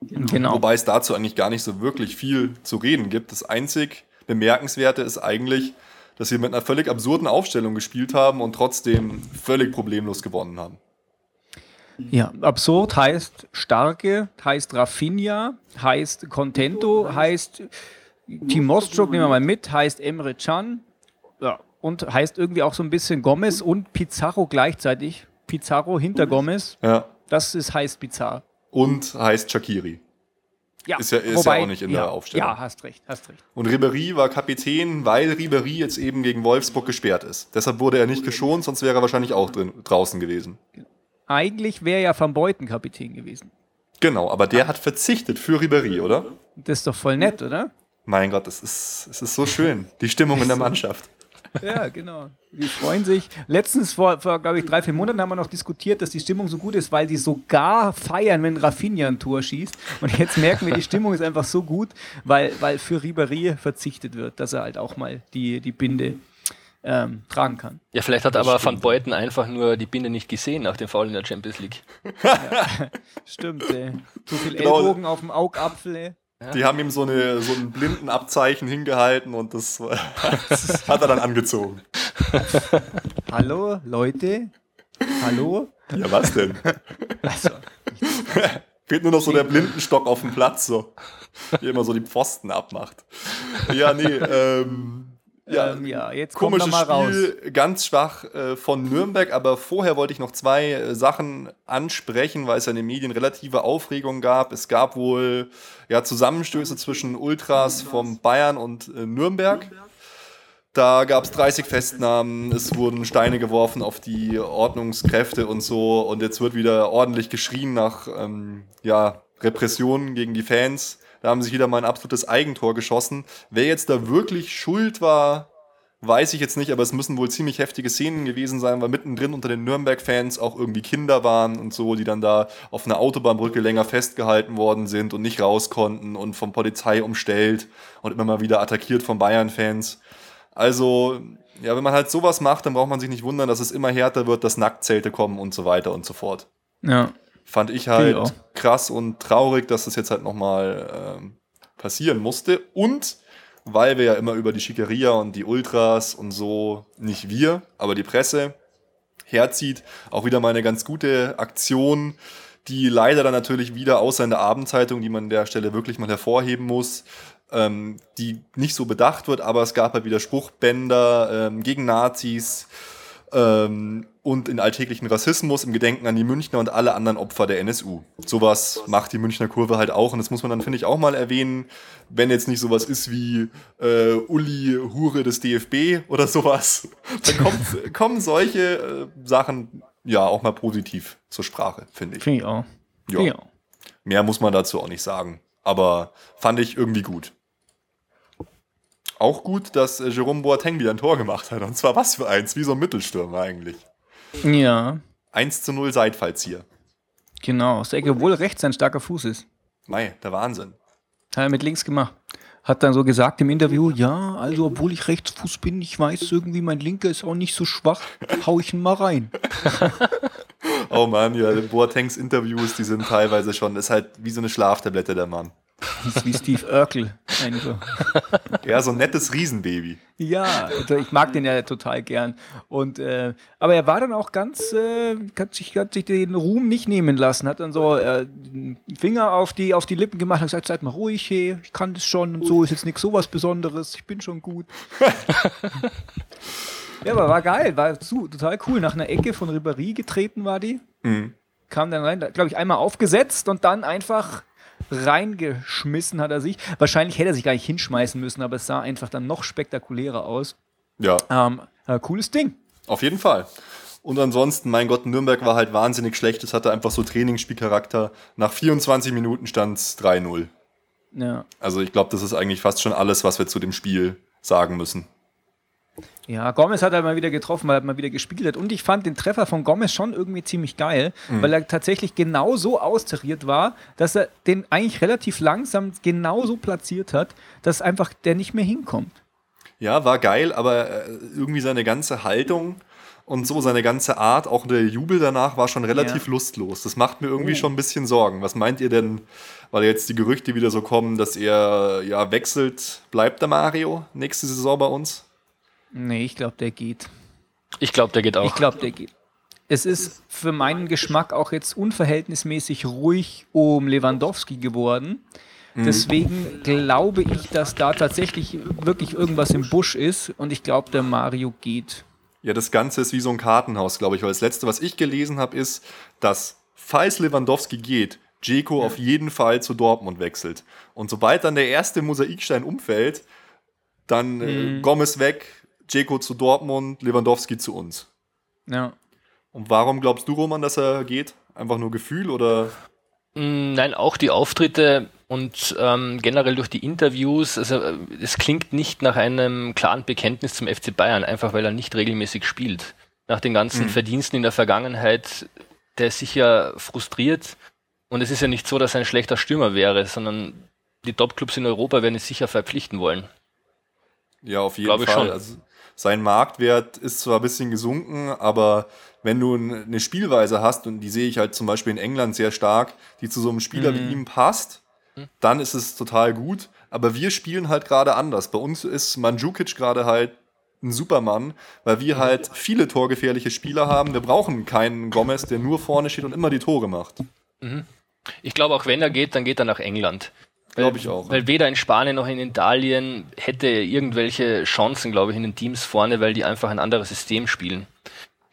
Genau. Wobei es dazu eigentlich gar nicht so wirklich viel zu reden gibt. Das einzig Bemerkenswerte ist eigentlich, dass wir mit einer völlig absurden Aufstellung gespielt haben und trotzdem völlig problemlos gewonnen haben. Ja, absurd heißt starke, heißt Rafinha, heißt Contento, heißt Timostro, nehmen wir mal mit, heißt Emre Can ja, und heißt irgendwie auch so ein bisschen Gomez und Pizarro gleichzeitig. Pizarro hinter Gomez. Ja. Das ist heißt bizarr und heißt Shakiri. Ja, ist ja, ist wobei, ja auch nicht in ja, der Aufstellung. Ja, hast recht, hast recht. Und Ribery war Kapitän, weil Ribery jetzt eben gegen Wolfsburg gesperrt ist. Deshalb wurde er nicht geschont, sonst wäre er wahrscheinlich auch drin, draußen gewesen. Eigentlich wäre ja Van Beuten Kapitän gewesen. Genau, aber der hat verzichtet für Ribery, oder? Das ist doch voll nett, oder? Mein Gott, das ist, es ist so schön. Die Stimmung in der Mannschaft. Ja, genau. Die freuen sich. Letztens vor, vor glaube ich, drei, vier Monaten haben wir noch diskutiert, dass die Stimmung so gut ist, weil die sogar feiern, wenn Rafinha ein Tor schießt. Und jetzt merken wir, die Stimmung ist einfach so gut, weil, weil für Ribéry verzichtet wird, dass er halt auch mal die, die Binde ähm, tragen kann. Ja, vielleicht hat aber Van Beuten einfach nur die Binde nicht gesehen nach dem Foul in der Champions League. Stimmt, ey. Zu viel Genau. Ellbogen auf dem Augapfel, ey. Die haben ihm so, eine, so ein blinden Abzeichen hingehalten und das hat er dann angezogen. Hallo, Leute? Hallo? Ja, was denn? Also, Fehlt nur noch so der Blindenstock auf dem Platz, so. Wie immer so die Pfosten abmacht. Ja, nee, ähm. Ja, ähm, ja, jetzt kommt komisches mal raus. Spiel, ganz schwach äh, von Nürnberg, aber vorher wollte ich noch zwei äh, Sachen ansprechen, weil es ja in den Medien relative Aufregung gab. Es gab wohl ja, Zusammenstöße zwischen Ultras vom Bayern und äh, Nürnberg. Da gab es 30 Festnahmen, es wurden Steine geworfen auf die Ordnungskräfte und so. Und jetzt wird wieder ordentlich geschrien nach ähm, ja, Repressionen gegen die Fans. Da haben sich wieder mal ein absolutes Eigentor geschossen. Wer jetzt da wirklich schuld war, weiß ich jetzt nicht, aber es müssen wohl ziemlich heftige Szenen gewesen sein, weil mittendrin unter den Nürnberg-Fans auch irgendwie Kinder waren und so, die dann da auf einer Autobahnbrücke länger festgehalten worden sind und nicht raus konnten und von Polizei umstellt und immer mal wieder attackiert von Bayern-Fans. Also, ja, wenn man halt sowas macht, dann braucht man sich nicht wundern, dass es immer härter wird, dass Nacktzelte kommen und so weiter und so fort. Ja. Fand ich halt ich krass und traurig, dass das jetzt halt nochmal ähm, passieren musste. Und weil wir ja immer über die Schickeria und die Ultras und so, nicht wir, aber die Presse herzieht, auch wieder mal eine ganz gute Aktion, die leider dann natürlich wieder außer in der Abendzeitung, die man an der Stelle wirklich mal hervorheben muss, ähm, die nicht so bedacht wird, aber es gab halt wieder Spruchbänder ähm, gegen Nazis ähm, und in alltäglichen Rassismus im Gedenken an die Münchner und alle anderen Opfer der NSU. Sowas macht die Münchner Kurve halt auch und das muss man dann, finde ich, auch mal erwähnen, wenn jetzt nicht sowas ist wie äh, Uli Hure des DFB oder sowas, dann kommt, kommen solche äh, Sachen ja auch mal positiv zur Sprache, finde ich. Finde ich auch. Ja. Auch. Mehr muss man dazu auch nicht sagen. Aber fand ich irgendwie gut. Auch gut, dass äh, Jerome Boateng wieder ein Tor gemacht hat. Und zwar was für eins, wie so ein Mittelstürmer eigentlich. Ja, 1 zu 0 Seitfallzieher. genau. Aus der Ecke, obwohl rechts ein starker Fuß ist. Mei, der Wahnsinn. Hat er mit links gemacht. Hat dann so gesagt im Interview, ja, also obwohl ich Rechtsfuß bin, ich weiß irgendwie, mein linker ist auch nicht so schwach, hau ich ihn mal rein. Oh Mann, ja, Boatengs Interviews, die sind teilweise schon, ist halt wie so eine Schlaftablette, der Mann. Das ist wie Steve Urkel. Einfach. Ja, so ein nettes Riesenbaby. Ja, also ich mag den ja total gern. Und äh, aber er war dann auch ganz, äh, hat, sich, hat sich den Ruhm nicht nehmen lassen, hat dann so äh, Finger auf die, auf die Lippen gemacht und gesagt, seid mal ruhig, hey, ich kann das schon und so, ist jetzt nichts sowas Besonderes, ich bin schon gut. ja, aber war geil, war zu, total cool. Nach einer Ecke von Ribéry getreten war die. Kam dann rein, glaube ich, einmal aufgesetzt und dann einfach reingeschmissen hat er sich. Wahrscheinlich hätte er sich gar nicht hinschmeißen müssen, aber es sah einfach dann noch spektakulärer aus. Ja, Ähm, äh, cooles Ding. auf jeden Fall. Und ansonsten, mein Gott, Nürnberg war halt wahnsinnig schlecht. Es hatte einfach so Trainingsspielcharakter. Nach 24 Minuten stand es 3-0. Ja. Also ich glaube, das ist eigentlich fast schon alles, was wir zu dem Spiel sagen müssen. Ja, Gomez hat halt mal wieder getroffen, weil er mal wieder gespielt hat. Und ich fand den Treffer von Gomez schon irgendwie ziemlich geil, weil er tatsächlich genau so austariert war, dass er den eigentlich relativ langsam genau so platziert hat, dass einfach der nicht mehr hinkommt. Ja, war geil, aber äh, irgendwie seine ganze Haltung und so seine ganze Art, auch der Jubel danach war schon relativ Ja. lustlos. Das macht mir irgendwie Oh. schon ein bisschen Sorgen. Was meint ihr denn, weil jetzt die Gerüchte wieder so kommen, dass er ja wechselt, bleibt der Mario nächste Saison bei uns? Nee, ich glaube, der geht. Ich glaube, der geht auch. Ich glaube, der geht. Es ist für meinen Geschmack auch jetzt unverhältnismäßig ruhig um Lewandowski geworden. Deswegen glaube ich, dass da tatsächlich wirklich irgendwas im Busch ist und ich glaube, der Mario geht. Ja, das Ganze ist wie so ein Kartenhaus, glaube ich, weil das letzte, was ich gelesen habe, ist, dass falls Lewandowski geht, Dzeko auf jeden Fall zu Dortmund wechselt. Und sobald dann der erste Mosaikstein umfällt, dann äh, Gomez weg, Dzeko zu Dortmund, Lewandowski zu uns. Ja. Und warum glaubst du, Roman, dass er geht? Einfach nur Gefühl oder? Mm, Nein, auch die Auftritte und ähm, generell durch die Interviews, also äh, es klingt nicht nach einem klaren Bekenntnis zum FC Bayern, einfach weil er nicht regelmäßig spielt. Nach den ganzen Verdiensten in der Vergangenheit, der ist sicher frustriert und es ist ja nicht so, dass er ein schlechter Stürmer wäre, sondern die Top-Clubs in Europa werden es sicher verpflichten wollen. Ja, auf jeden Glaube ich Fall. schon. Also, Sein Marktwert ist zwar ein bisschen gesunken, aber wenn du eine Spielweise hast, und die sehe ich halt zum Beispiel in England sehr stark, die zu so einem Spieler mhm. wie ihm passt, dann ist es total gut. Aber wir spielen halt gerade anders. Bei uns ist Mandzukic gerade halt ein Supermann, weil wir halt viele torgefährliche Spieler haben. Wir brauchen keinen Gomez, der nur vorne steht und immer die Tore macht. Mhm. Ich glaube, auch wenn er geht, dann geht er nach England. Glaube ich auch. Weil weder in Spanien noch in Italien hätte er irgendwelche Chancen, glaube ich, in den Teams vorne, weil die einfach ein anderes System spielen.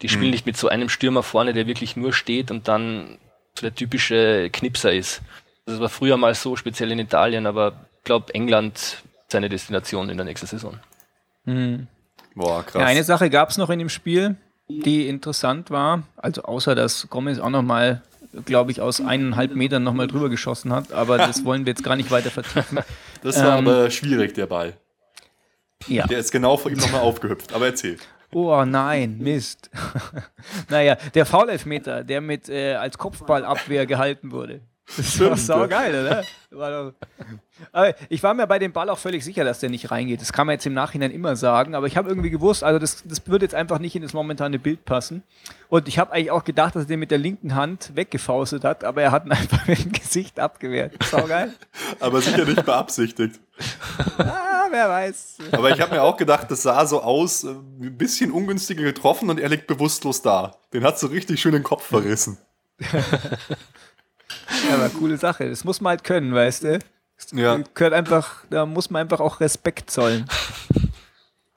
Die spielen hm. nicht mit so einem Stürmer vorne, der wirklich nur steht und dann so der typische Knipser ist. Das war früher mal so, speziell in Italien, aber ich glaube, England seine Destination in der nächsten Saison. Hm. Boah, krass. Ja, eine Sache gab es noch in dem Spiel, die interessant war. Also außer, dass Gomez auch noch mal glaube ich, aus eineinhalb Metern nochmal drüber geschossen hat. Aber das wollen wir jetzt gar nicht weiter vertiefen. Das war ähm, aber schwierig, der Ball. Ja. Der ist genau vor ihm nochmal aufgehüpft. Aber erzähl. Oh nein, Mist. naja, der Foul-Elfmeter, der mit äh, als Kopfballabwehr gehalten wurde. Das war saugeil, oder? War aber ich war mir bei dem Ball auch völlig sicher, dass der nicht reingeht. Das kann man jetzt im Nachhinein immer sagen, aber ich habe irgendwie gewusst, also das, das würde jetzt einfach nicht in das momentane Bild passen. Und ich habe eigentlich auch gedacht, dass er den mit der linken Hand weggefaustet hat, aber er hat ihn einfach mit dem Gesicht abgewehrt. Saugeil. aber sicher nicht beabsichtigt. ah, wer weiß. Aber ich habe mir auch gedacht, das sah so aus, äh, ein bisschen ungünstiger getroffen und er liegt bewusstlos da. Den hat so richtig schön den Kopf verrissen. Ja, aber coole Sache. Das muss man halt können, weißt du? Das ja. gehört einfach, da muss man einfach auch Respekt zollen.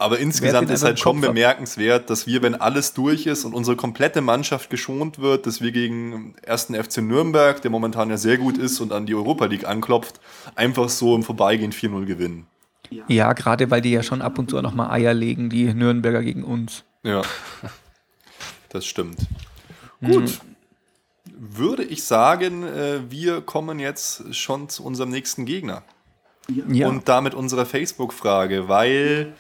Aber insgesamt ist halt schon bemerkenswert, dass wir, wenn alles durch ist und unsere komplette Mannschaft geschont wird, dass wir gegen ersten FC Nürnberg, der momentan ja sehr gut ist und an die Europa League anklopft, einfach so im Vorbeigehen 4-0 gewinnen. Ja, gerade weil die ja schon ab und zu auch nochmal Eier legen, die Nürnberger gegen uns. Ja, das stimmt. Hm. Gut, würde ich sagen, äh, wir kommen jetzt schon zu unserem nächsten Gegner. Ja. Und damit unserer Facebook-Frage, weil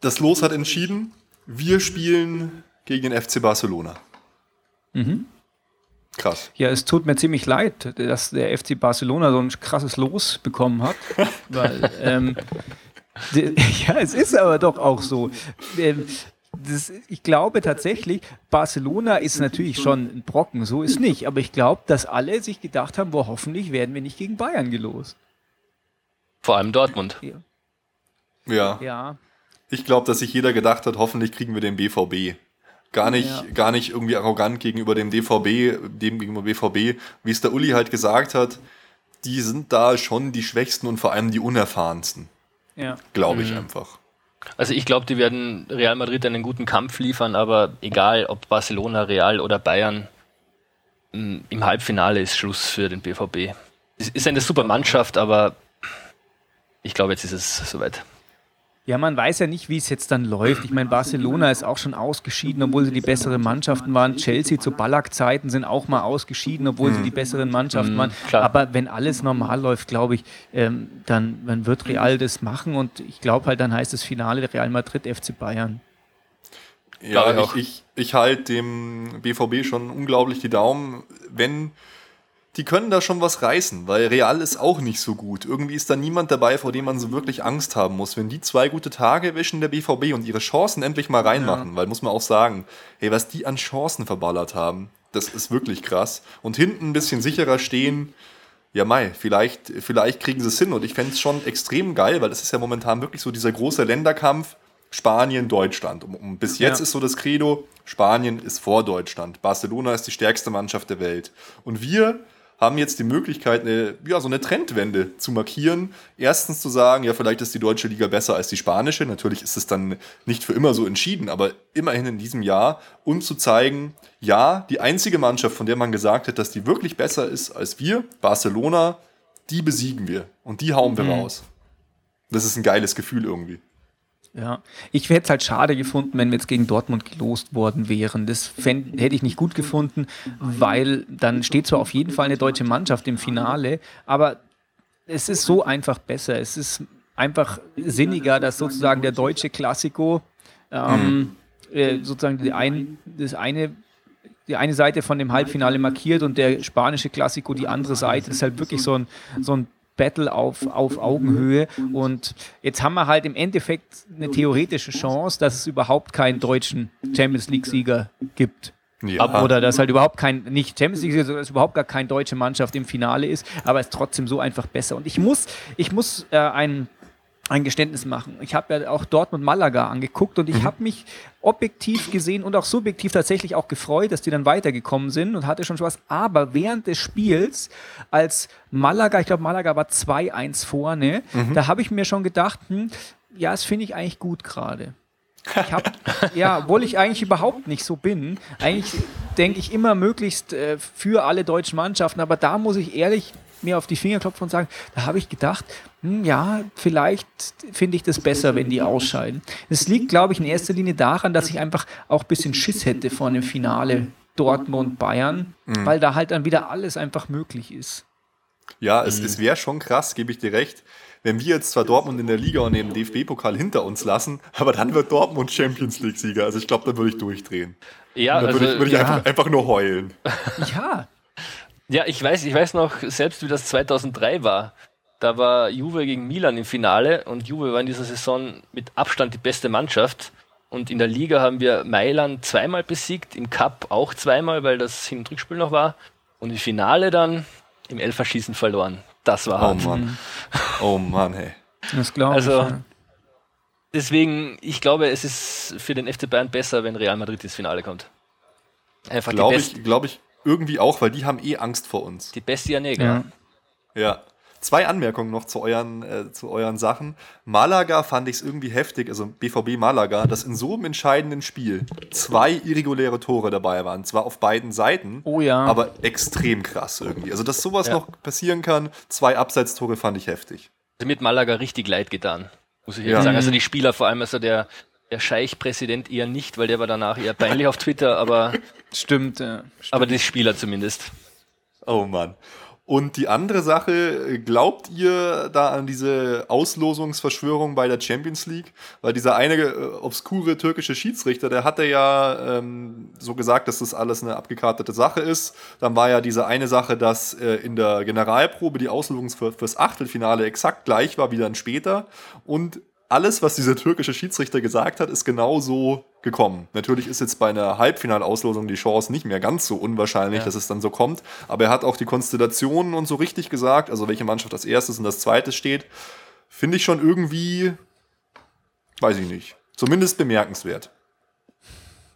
das Los hat entschieden, wir spielen gegen den FC Barcelona. Mhm. Krass. Ja, es tut mir ziemlich leid, dass der FC Barcelona so ein krasses Los bekommen hat. weil, ähm, ja, es ist aber doch auch so. Ähm, das, ich glaube tatsächlich, Barcelona ist natürlich schon ein Brocken, so ist nicht. Aber ich glaube, dass alle sich gedacht haben, wo hoffentlich werden wir nicht gegen Bayern gelost. Vor allem Dortmund. Ja. Ja. ja. Ich glaube, dass sich jeder gedacht hat, hoffentlich kriegen wir den BVB. Gar nicht, ja. gar nicht irgendwie arrogant gegenüber dem DVB, dem gegenüber BVB, wie es der Uli halt gesagt hat, die sind da schon die Schwächsten und vor allem die Unerfahrensten. Ja. Glaube ich mhm. einfach. Also ich glaube, die werden Real Madrid einen guten Kampf liefern, aber egal ob Barcelona, Real oder Bayern, im Halbfinale ist Schluss für den BVB. Es ist eine super Mannschaft, aber ich glaube, jetzt ist es soweit. Ja, man weiß ja nicht, wie es jetzt dann läuft. Ich meine, Barcelona ist auch schon ausgeschieden, obwohl sie die besseren Mannschaften waren. Chelsea zu Ballack-Zeiten sind auch mal ausgeschieden, obwohl sie die besseren Mannschaften waren. Klar. Aber wenn alles normal läuft, glaube ich, ähm, dann, dann wird Real das machen und ich glaube halt, dann heißt das Finale Real Madrid FC Bayern. Ja, ich, ich, ich halte dem BVB schon unglaublich die Daumen, wenn die können da schon was reißen, weil Real ist auch nicht so gut. Irgendwie ist da niemand dabei, vor dem man so wirklich Angst haben muss. Wenn die zwei gute Tage erwischen, der BVB, und ihre Chancen endlich mal reinmachen, ja. weil muss man auch sagen, hey, was die an Chancen verballert haben, das ist wirklich krass. Und hinten ein bisschen sicherer stehen, ja Mai, vielleicht, vielleicht kriegen sie es hin. Und ich fände es schon extrem geil, weil das ist ja momentan wirklich so dieser große Länderkampf. Spanien, Deutschland. Und bis jetzt ja. ist so das Credo, Spanien ist vor Deutschland. Barcelona ist die stärkste Mannschaft der Welt. Und wir haben jetzt die Möglichkeit, eine, ja, so eine Trendwende zu markieren. Erstens zu sagen, ja, vielleicht ist die deutsche Liga besser als die spanische. Natürlich ist es dann nicht für immer so entschieden, aber immerhin in diesem Jahr. Und zu zeigen, ja, die einzige Mannschaft, von der man gesagt hat, dass die wirklich besser ist als wir, Barcelona, die besiegen wir. Und die hauen wir mhm. raus. Das ist ein geiles Gefühl irgendwie. Ja, ich hätte es halt schade gefunden, wenn wir jetzt gegen Dortmund gelost worden wären. Das fänd, hätte ich nicht gut gefunden, weil dann steht zwar auf jeden Fall eine deutsche Mannschaft im Finale, aber es ist so einfach besser. Es ist einfach sinniger, dass sozusagen der deutsche Klassiko ähm, mhm. äh, sozusagen die ein, das eine die eine Seite von dem Halbfinale markiert und der spanische Klassiko die andere Seite. Das ist halt wirklich so ein, so ein Battle auf, auf Augenhöhe. Und jetzt haben wir halt im Endeffekt eine theoretische Chance, dass es überhaupt keinen deutschen Champions League-Sieger gibt. Ja. Oder dass halt überhaupt kein, nicht Champions League, sondern dass überhaupt gar keine deutsche Mannschaft im Finale ist, aber es ist trotzdem so einfach besser. Und ich muss, ich muss äh, ein, ein Geständnis machen. Ich habe ja auch Dortmund Malaga angeguckt und ich Mhm. habe mich objektiv gesehen und auch subjektiv tatsächlich auch gefreut, dass die dann weitergekommen sind und hatte schon Spaß. Aber während des Spiels, als Malaga, ich glaube Malaga war 2-1 vorne, Mhm. da habe ich mir schon gedacht, hm, ja, das finde ich eigentlich gut gerade. Ich hab, ja, obwohl ich eigentlich überhaupt nicht so bin. Eigentlich denke ich immer möglichst äh, für alle deutschen Mannschaften, aber da muss ich ehrlich mir auf die Finger klopfen und sagen, da habe ich gedacht, hm, ja, vielleicht finde ich das besser, wenn die ausscheiden. Es liegt, glaube ich, in erster Linie daran, dass ich einfach auch ein bisschen Schiss hätte vor einem Finale Dortmund-Bayern, weil da halt dann wieder alles einfach möglich ist. Ja, es, es wäre schon krass, gebe ich dir recht, wenn wir jetzt zwar Dortmund in der Liga und den DFB-Pokal hinter uns lassen, aber dann wird Dortmund Champions League-Sieger. Also ich glaube, da würde ich durchdrehen. Ja, Da also, würde ich, würd ich ja. einfach, einfach nur heulen. Ja, ja, ich weiß, ich weiß noch selbst, wie das 2003 war. Da war Juve gegen Milan im Finale und Juve war in dieser Saison mit Abstand die beste Mannschaft. Und in der Liga haben wir Mailand zweimal besiegt, im Cup auch zweimal, weil das Hin- und Rückspiel noch war. Und im Finale dann im Elferschießen verloren. Das war Oh hart. Mann. Oh Mann, hey. das glaube ich. Also, ja. Deswegen, ich glaube, es ist für den FC Bayern besser, wenn Real Madrid ins Finale kommt. Einfach die, Glaube ich, glaub ich irgendwie auch, weil die haben eh Angst vor uns. die Bestia Negra. Ja. Ja. Zwei Anmerkungen noch zu euren, äh, zu euren Sachen. Malaga fand ich es irgendwie heftig, also BVB Malaga, dass in so einem entscheidenden Spiel zwei irreguläre Tore dabei waren. Zwar auf beiden Seiten, Oh ja. aber extrem krass irgendwie. Also, dass sowas Ja. noch passieren kann, zwei Abseitstore fand ich heftig. Mit Malaga richtig leid getan, muss ich Ja. ehrlich sagen. Also die Spieler, vor allem also der, der Scheich-Präsident eher nicht, weil der war danach eher peinlich auf Twitter, aber, Stimmt, ja. aber die Spieler zumindest. Oh Mann. Und die andere Sache, glaubt ihr da an diese Auslosungsverschwörung bei der Champions League? Weil dieser eine äh, obskure türkische Schiedsrichter, der hatte ja ähm, so gesagt, dass das alles eine abgekartete Sache ist. Dann war ja diese eine Sache, dass äh, in der Generalprobe die Auslosung für, fürs Achtelfinale exakt gleich war wie dann später. Und alles, was dieser türkische Schiedsrichter gesagt hat, ist genau so gekommen. Natürlich ist jetzt bei einer Halbfinalauslosung die Chance nicht mehr ganz so unwahrscheinlich, Ja. dass es dann so kommt. Aber er hat auch die Konstellationen und so richtig gesagt, also welche Mannschaft als erstes und als zweites steht. Finde ich schon irgendwie, weiß ich nicht, zumindest bemerkenswert.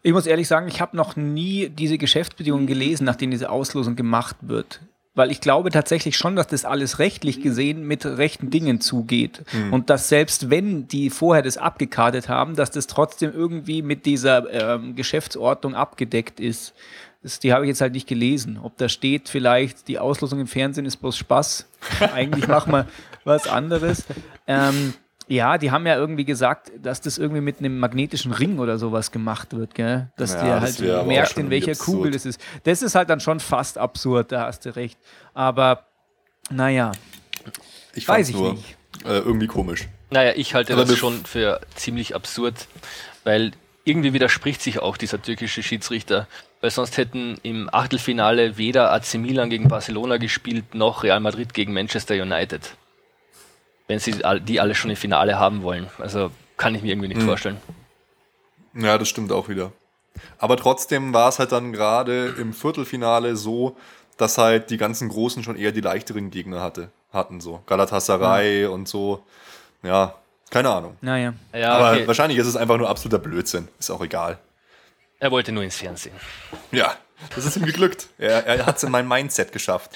Ich muss ehrlich sagen, ich habe noch nie diese Geschäftsbedingungen gelesen, nach denen diese Auslosung gemacht wird. Weil ich glaube tatsächlich schon, dass das alles rechtlich gesehen mit rechten Dingen zugeht. Und dass selbst wenn die vorher das abgekartet haben, dass das trotzdem irgendwie mit dieser ähm, Geschäftsordnung abgedeckt ist. Das, die habe ich jetzt halt nicht gelesen. Ob da steht vielleicht, die Auslosung im Fernsehen ist bloß Spaß. Eigentlich machen wir was anderes. Ähm, ja, die haben ja irgendwie gesagt, dass das irgendwie mit einem magnetischen Ring oder sowas gemacht wird, gell? Dass Ja, der das halt auch merkt, in welcher absurd. Kugel das ist. Das ist halt dann schon fast absurd, da hast du recht. Aber naja, Ich Weiß ich nur nicht. Äh, irgendwie komisch. Naja, ich halte Aber das bef- schon für ziemlich absurd, weil irgendwie widerspricht sich auch dieser türkische Schiedsrichter, weil sonst hätten im Achtelfinale weder AC Milan gegen Barcelona gespielt, noch Real Madrid gegen Manchester United. Wenn sie die alle schon im Finale haben wollen. Also kann ich mir irgendwie nicht Hm. vorstellen. Ja, das stimmt auch wieder. Aber trotzdem war es halt dann gerade im Viertelfinale so, dass halt die ganzen Großen schon eher die leichteren Gegner hatte, hatten. So Galatasaray und so. Ja, keine Ahnung. naja. Ja, Aber okay. wahrscheinlich ist es einfach nur absoluter Blödsinn. Ist auch egal. er wollte nur ins Fernsehen. Ja, das ist ihm geglückt. Er, er hat es in mein Mindset geschafft.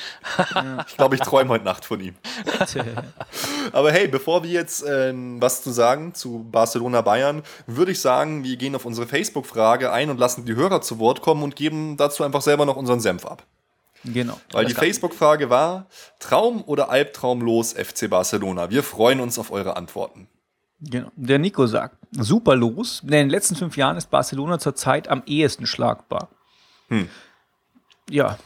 Ich glaube, ich träume heute Nacht von ihm. Aber hey, bevor wir jetzt äh, was zu sagen zu Barcelona Bayern, würde ich sagen, wir gehen auf unsere Facebook-Frage ein und lassen die Hörer zu Wort kommen und geben dazu einfach selber noch unseren Senf ab. Genau. Weil die. Facebook-Frage war: Traum oder Albtraum los FC Barcelona? Wir freuen uns auf eure Antworten. Genau. Der Nico sagt, super los. In den letzten fünf Jahren ist Barcelona zurzeit am ehesten schlagbar. Hm. Ja,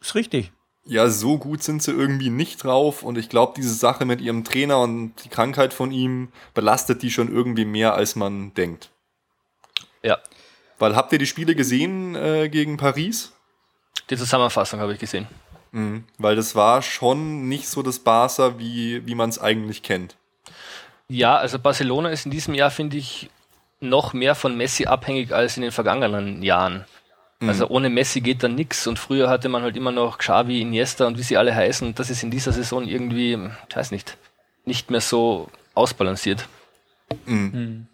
ist richtig. Ja, so gut sind sie irgendwie nicht drauf und ich glaube, diese Sache mit ihrem Trainer und die Krankheit von ihm belastet die schon irgendwie mehr, als man denkt. Ja, Weil habt ihr die Spiele gesehen äh, gegen Paris? die Zusammenfassung habe ich gesehen. Mhm, weil das war schon nicht so das Barca, wie, wie man es eigentlich kennt. Ja, also Barcelona ist in diesem Jahr, finde ich, noch mehr von Messi abhängig als in den vergangenen Jahren. Mhm. Also ohne Messi geht dann nichts und früher hatte man halt immer noch Xavi, Iniesta und wie sie alle heißen. Das ist in dieser Saison irgendwie, ich weiß nicht, nicht mehr so ausbalanciert. Mhm. Mhm.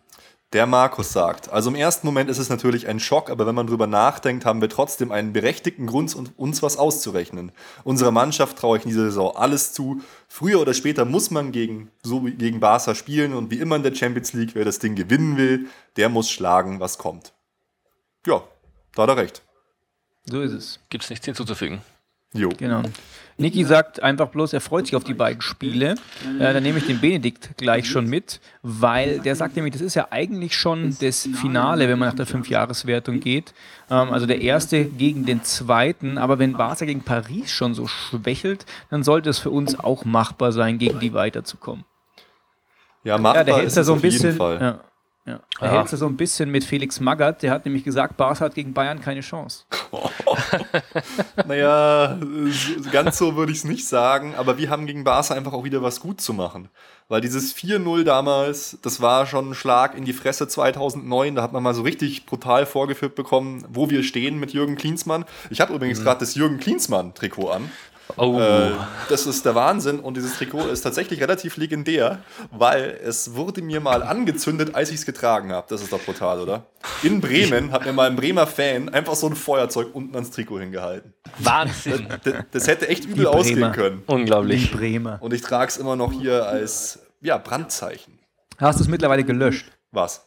Der Markus sagt, also im ersten Moment ist es natürlich ein Schock, aber wenn man drüber nachdenkt, haben wir trotzdem einen berechtigten Grund, uns was auszurechnen. Unserer Mannschaft traue ich in dieser Saison alles zu. Früher oder später muss man gegen, so gegen Barca spielen und wie immer in der Champions League, wer das Ding gewinnen will, der muss schlagen, was kommt. Ja, da hat er recht. So ist es. Gibt es nichts hinzuzufügen. Jo. Genau. Niki sagt einfach bloß, er freut sich auf die beiden Spiele. Äh, dann nehme ich den Benedikt gleich schon mit, weil der sagt nämlich, das ist ja eigentlich schon das Finale, wenn man nach der Fünfjahreswertung geht. Ähm, also der erste gegen den zweiten. Aber wenn Barca gegen Paris schon so schwächelt, dann sollte es für uns auch machbar sein, gegen die weiterzukommen. Ja, machbar ja, der ist ja so ein bisschen. Ja. Ja. Er hält es so ein bisschen mit Felix Magath, der hat nämlich gesagt, Barca hat gegen Bayern keine Chance. naja, ganz so würde ich es nicht sagen, aber wir haben gegen Barca einfach auch wieder was gut zu machen. Weil dieses 4-0 damals, das war schon ein Schlag in die Fresse 2009, da hat man mal so richtig brutal vorgeführt bekommen, wo wir stehen mit Jürgen Klinsmann. Ich habe übrigens mhm. gerade das Jürgen Klinsmann-Trikot an. Oh. Äh, das ist der Wahnsinn und dieses Trikot ist tatsächlich relativ legendär, weil es wurde mir mal angezündet, als ich es getragen habe. Das ist doch brutal, oder? In Bremen hat mir mal ein Bremer Fan einfach so ein Feuerzeug unten ans Trikot hingehalten. Wahnsinn. Das, das hätte echt übel ausgehen können. Unglaublich. Die Bremer. Und ich trage es immer noch hier als ja, Brandzeichen. Hast du es mittlerweile gelöscht? Was?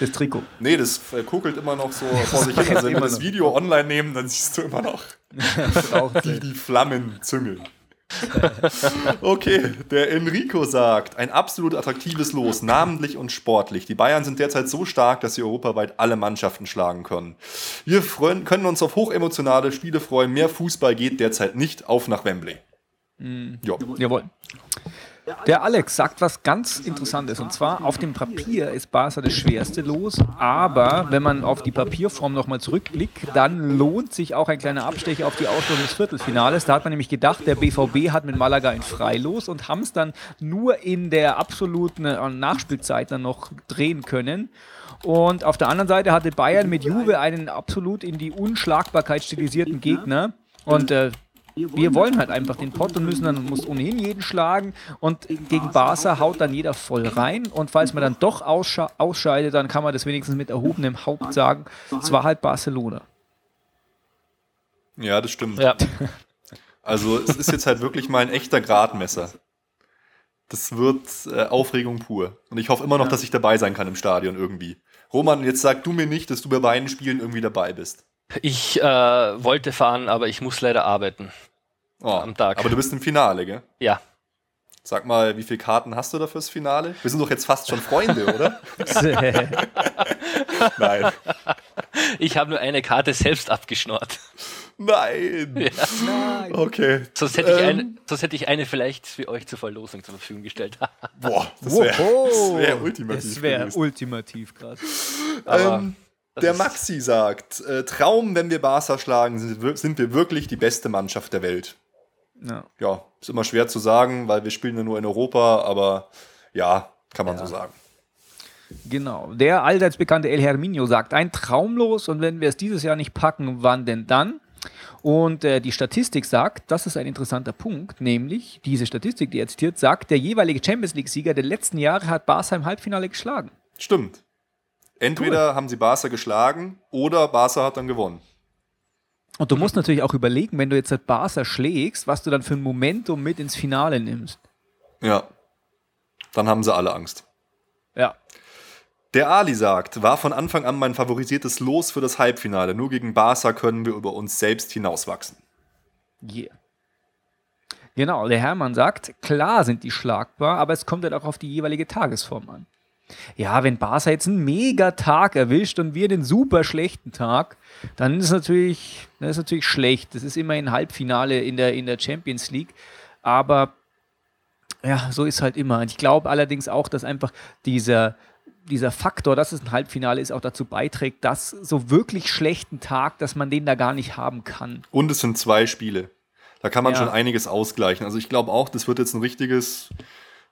Das Trikot. Nee, das kugelt immer noch so vor sich hin. Also wenn wir das Video online nehmen, dann siehst du immer noch die, die Flammen züngeln. okay, der Enrico sagt, ein absolut attraktives Los, namentlich und sportlich. Die Bayern sind derzeit so stark, dass sie europaweit alle Mannschaften schlagen können. Wir freuen, können uns auf hochemotionale Spiele freuen. Mehr Fußball geht derzeit nicht auf nach Wembley. Mhm. Jawohl. Der Alex sagt was ganz Interessantes. Und zwar, auf dem Papier ist Barca das schwerste Los. Aber wenn man auf die Papierform nochmal zurückblickt, dann lohnt sich auch ein kleiner Abstecher auf die Auslosung des Viertelfinales. Da hat man nämlich gedacht, der BVB hat mit Malaga ein Freilos und haben es dann nur in der absoluten äh, Nachspielzeit dann noch drehen können. Und auf der anderen Seite hatte Bayern mit Juve einen absolut in die Unschlagbarkeit stilisierten Gegner. Und äh, wir wollen halt einfach den Pott und müssen dann muss ohnehin jeden schlagen und gegen Barca haut dann jeder voll rein und falls man dann doch ausscheidet, dann kann man das wenigstens mit erhobenem Haupt sagen, es war halt Barcelona. Ja, das stimmt. Ja. Also es ist jetzt halt wirklich mal ein echter Gradmesser. Das wird äh, Aufregung pur. Und ich hoffe immer noch, ja. dass ich dabei sein kann im Stadion irgendwie. Roman, jetzt sag du mir nicht, dass du bei beiden Spielen irgendwie dabei bist. Ich äh, wollte fahren, aber ich muss leider arbeiten. Oh, am Tag. Aber du bist im Finale, gell? Ja. Sag mal, wie viele Karten hast du da fürs Finale? Wir sind doch jetzt fast schon Freunde, oder? Nein. Ich habe nur eine Karte selbst abgeschnort. Nein. Ja. Nein. Okay. Sonst hätte, ähm. ich eine, sonst hätte ich eine vielleicht für euch zur Verlosung zur Verfügung gestellt. Boah, das wäre wär ultimativ. Das wäre ultimativ krass. Ähm, der Maxi sagt, äh, Traum, wenn wir Barca schlagen, sind, sind, wir wirklich die beste Mannschaft der Welt. Ja. ja, ist immer schwer zu sagen, weil wir spielen ja nur in Europa, aber ja, kann man ja. so sagen. Genau. Der allseits bekannte El Herminio sagt, ein Traumlos und wenn wir es dieses Jahr nicht packen, wann denn dann? Und äh, die Statistik sagt, das ist ein interessanter Punkt, nämlich diese Statistik, die er zitiert, sagt, der jeweilige Champions League-Sieger der letzten Jahre hat Barca im Halbfinale geschlagen. Stimmt. Entweder cool. haben sie Barca geschlagen oder Barca hat dann gewonnen. Und du musst natürlich auch überlegen, wenn du jetzt halt Barca schlägst, was du dann für ein Momentum mit ins Finale nimmst. Ja. Dann haben sie alle Angst. Ja. Der Ali sagt, war von Anfang an mein favorisiertes Los für das Halbfinale. Nur gegen Barca können wir über uns selbst hinauswachsen. Yeah. Genau, der Hermann sagt, klar sind die schlagbar, aber es kommt halt auch auf die jeweilige Tagesform an. Ja, wenn Barca jetzt einen Megatag erwischt und wir den super schlechten Tag, dann ist es natürlich, das ist natürlich schlecht. Das ist immer ein Halbfinale in der, in der Champions League. Aber ja, so ist halt immer. Und ich glaube allerdings auch, dass einfach dieser, dieser Faktor, dass es ein Halbfinale ist, auch dazu beiträgt, dass so wirklich schlechten Tag, dass man den da gar nicht haben kann. Und es sind zwei Spiele. Da kann man Ja. schon einiges ausgleichen. Also ich glaube auch, das wird jetzt ein richtiges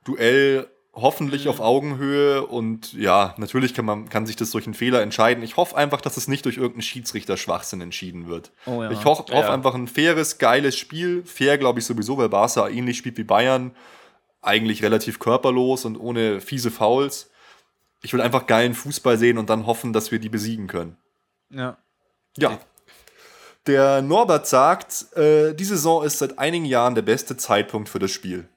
Duell, hoffentlich auf Augenhöhe. Und ja, natürlich kann man kann sich das durch einen Fehler entscheiden. Ich hoffe einfach, dass es nicht durch irgendeinen Schiedsrichter-Schwachsinn entschieden wird. Oh ja. Ich hoffe hoff Ja. einfach ein faires, geiles Spiel. Fair, glaube ich, sowieso, weil Barca ähnlich spielt wie Bayern. Eigentlich relativ körperlos und ohne fiese Fouls. Ich will einfach geilen Fußball sehen und dann hoffen, dass wir die besiegen können. Ja. Ja. Der Norbert sagt, äh, die Saison ist seit einigen Jahren der beste Zeitpunkt für das Spiel.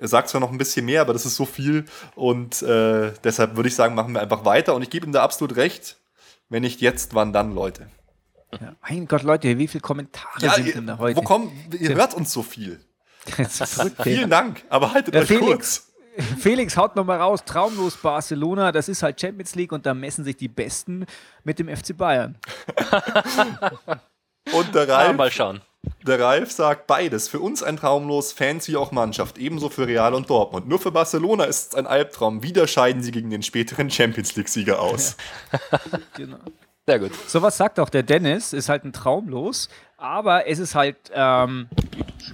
Er sagt zwar noch ein bisschen mehr, aber das ist so viel und äh, deshalb würde ich sagen, machen wir einfach weiter und ich gebe ihm da absolut recht. Wenn nicht jetzt, wann dann, Leute? ja. Mein Gott, Leute, wie viele Kommentare Ja, sind ihr, denn da heute? wo kommt, ihr hört uns so viel. Verrückt. Vielen Dank, aber haltet Ja, euch Felix. kurz. Felix haut nochmal raus, traumlos Barcelona, das ist halt Champions League und da messen sich die Besten mit dem FC Bayern. Und der Ralf, mal schauen. Der Ralf sagt beides. Für uns ein Traumlos, Fans wie auch Mannschaft, ebenso für Real und Dortmund. Nur für Barcelona ist es ein Albtraum. Wieder scheiden sie gegen den späteren Champions League-Sieger aus. Genau. Sehr gut. Sowas sagt auch der Dennis, ist halt ein Traumlos, aber es ist halt ähm,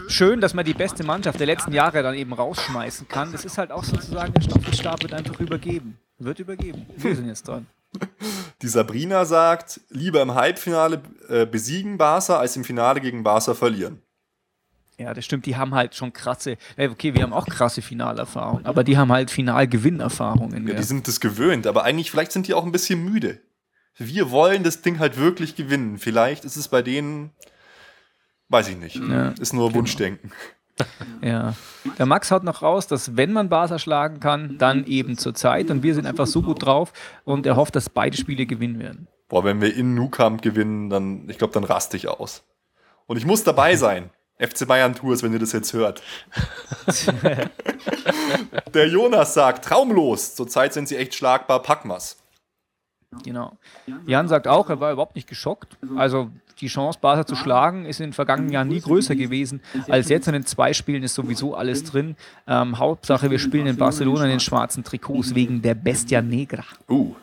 schön, dass man die beste Mannschaft der letzten Jahre dann eben rausschmeißen kann. Das ist halt auch sozusagen, der Staffelstab wird einfach übergeben. Wird übergeben. Wir sind jetzt dran. Die Sabrina sagt, lieber im Halbfinale äh, besiegen Barca, als im Finale gegen Barca verlieren. Ja, das stimmt, die haben halt schon krasse, äh, okay, wir haben auch krasse Finalerfahrungen, aber die haben halt Finalgewinnerfahrungen. Ja, Ja, die sind das gewöhnt, aber eigentlich, vielleicht sind die auch ein bisschen müde. Wir wollen das Ding halt wirklich gewinnen. Vielleicht ist es bei denen, weiß ich nicht, Ja, ist nur Wunschdenken. Ja. Der Max haut noch raus, dass wenn man Barca schlagen kann, dann eben zur Zeit und wir sind einfach so gut drauf und er hofft, dass beide Spiele gewinnen werden. Boah, wenn wir in Nou Camp gewinnen, dann, ich glaube, dann raste ich aus. Und ich muss dabei sein. FC Bayern Tours, wenn ihr das jetzt hört. Der Jonas sagt, traumlos. Zurzeit sind sie echt schlagbar, Packmas. Genau. Jan sagt auch, er war überhaupt nicht geschockt. Also die Chance, Barca zu schlagen, ist in den vergangenen Jahren nie größer gewesen als jetzt. In zwei Spielen ist sowieso alles drin. Ähm, Hauptsache, wir spielen in Barcelona in den schwarzen Trikots wegen der Bestia Negra. Uh.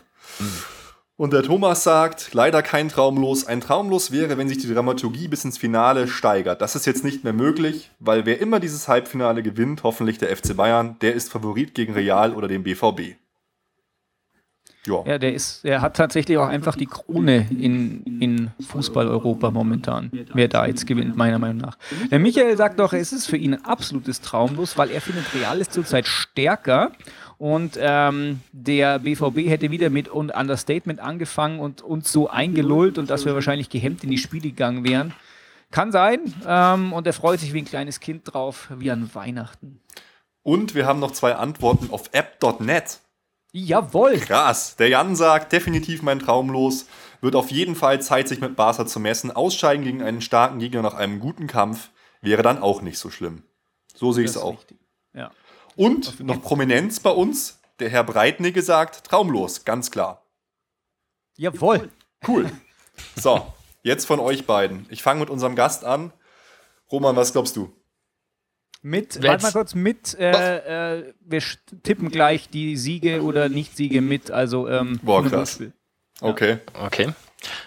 Und der Thomas sagt, leider kein Traumlos. Ein Traumlos wäre, wenn sich die Dramaturgie bis ins Finale steigert. Das ist jetzt nicht mehr möglich, weil wer immer dieses Halbfinale gewinnt, hoffentlich der FC Bayern, der ist Favorit gegen Real oder den BVB. Ja. Ja, der ist, er hat tatsächlich auch einfach die Krone in, in Fußball-Europa momentan. Wer da jetzt gewinnt, meiner Meinung nach. Der Michael sagt doch, es ist für ihn ein absolutes Traumlos, weil er findet, Real ist zurzeit stärker. Und ähm, der BVB hätte wieder mit un Understatement angefangen und uns so eingelullt und dass wir wahrscheinlich gehemmt in die Spiele gegangen wären. Kann sein. Ähm, und er freut sich wie ein kleines Kind drauf, wie an Weihnachten. Und wir haben noch zwei Antworten auf app.net. Jawohl! Krass. Der Jan sagt, definitiv mein Traumlos. Wird auf jeden Fall Zeit, sich mit Barca zu messen. Ausscheiden gegen einen starken Gegner nach einem guten Kampf wäre dann auch nicht so schlimm. So sehe ich es auch. Ja. Und noch Prominenz bei uns. Der Herr Breitnigge sagt, traumlos, ganz klar. Jawohl! Cool. So, jetzt von euch beiden. Ich fange mit unserem Gast an. Roman, was glaubst du? Mit, warte mal kurz, mit, äh, äh, wir tippen gleich die Siege oder Nicht-Siege mit, also ähm, Boah, krass. Wunschspiel. Okay. Okay.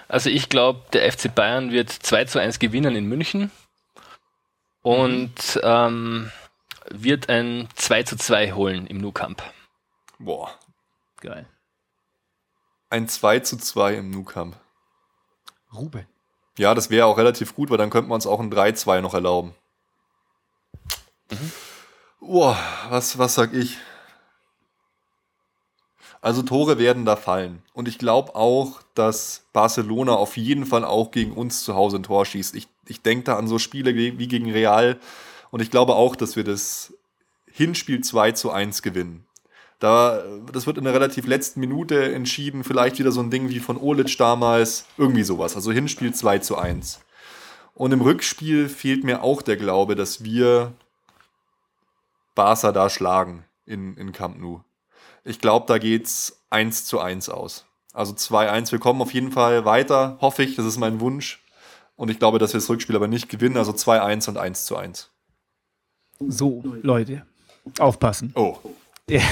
Also ich glaube, der FC Bayern wird 2 zu 1 gewinnen in München und ähm, wird ein 2 zu 2 holen im Nou Camp. Boah. Geil. Ein 2 zu 2 im Nou Camp. Ruben. Ja, das wäre auch relativ gut, weil dann könnten wir uns auch ein 3-2 noch erlauben. Boah, was, was sag ich? Also Tore werden da fallen. Und ich glaube auch, dass Barcelona auf jeden Fall auch gegen uns zu Hause ein Tor schießt. Ich, ich denke da an so Spiele wie gegen Real. Und ich glaube auch, dass wir das Hinspiel 2 zu 1 gewinnen. Da, das wird in der relativ letzten Minute entschieden. Vielleicht wieder so ein Ding wie von Olic damals. Irgendwie sowas. Also Hinspiel 2 zu 1. Und im Rückspiel fehlt mir auch der Glaube, dass wir Barca da schlagen in, in Camp Nou. Ich glaube, da geht's 1 zu 1 aus. Also 2-1. Wir kommen auf jeden Fall weiter, hoffe ich. Das ist mein Wunsch. Und ich glaube, dass wir das Rückspiel aber nicht gewinnen. Also 2-1 und 1 zu 1. So, Leute, aufpassen. Oh. Ja.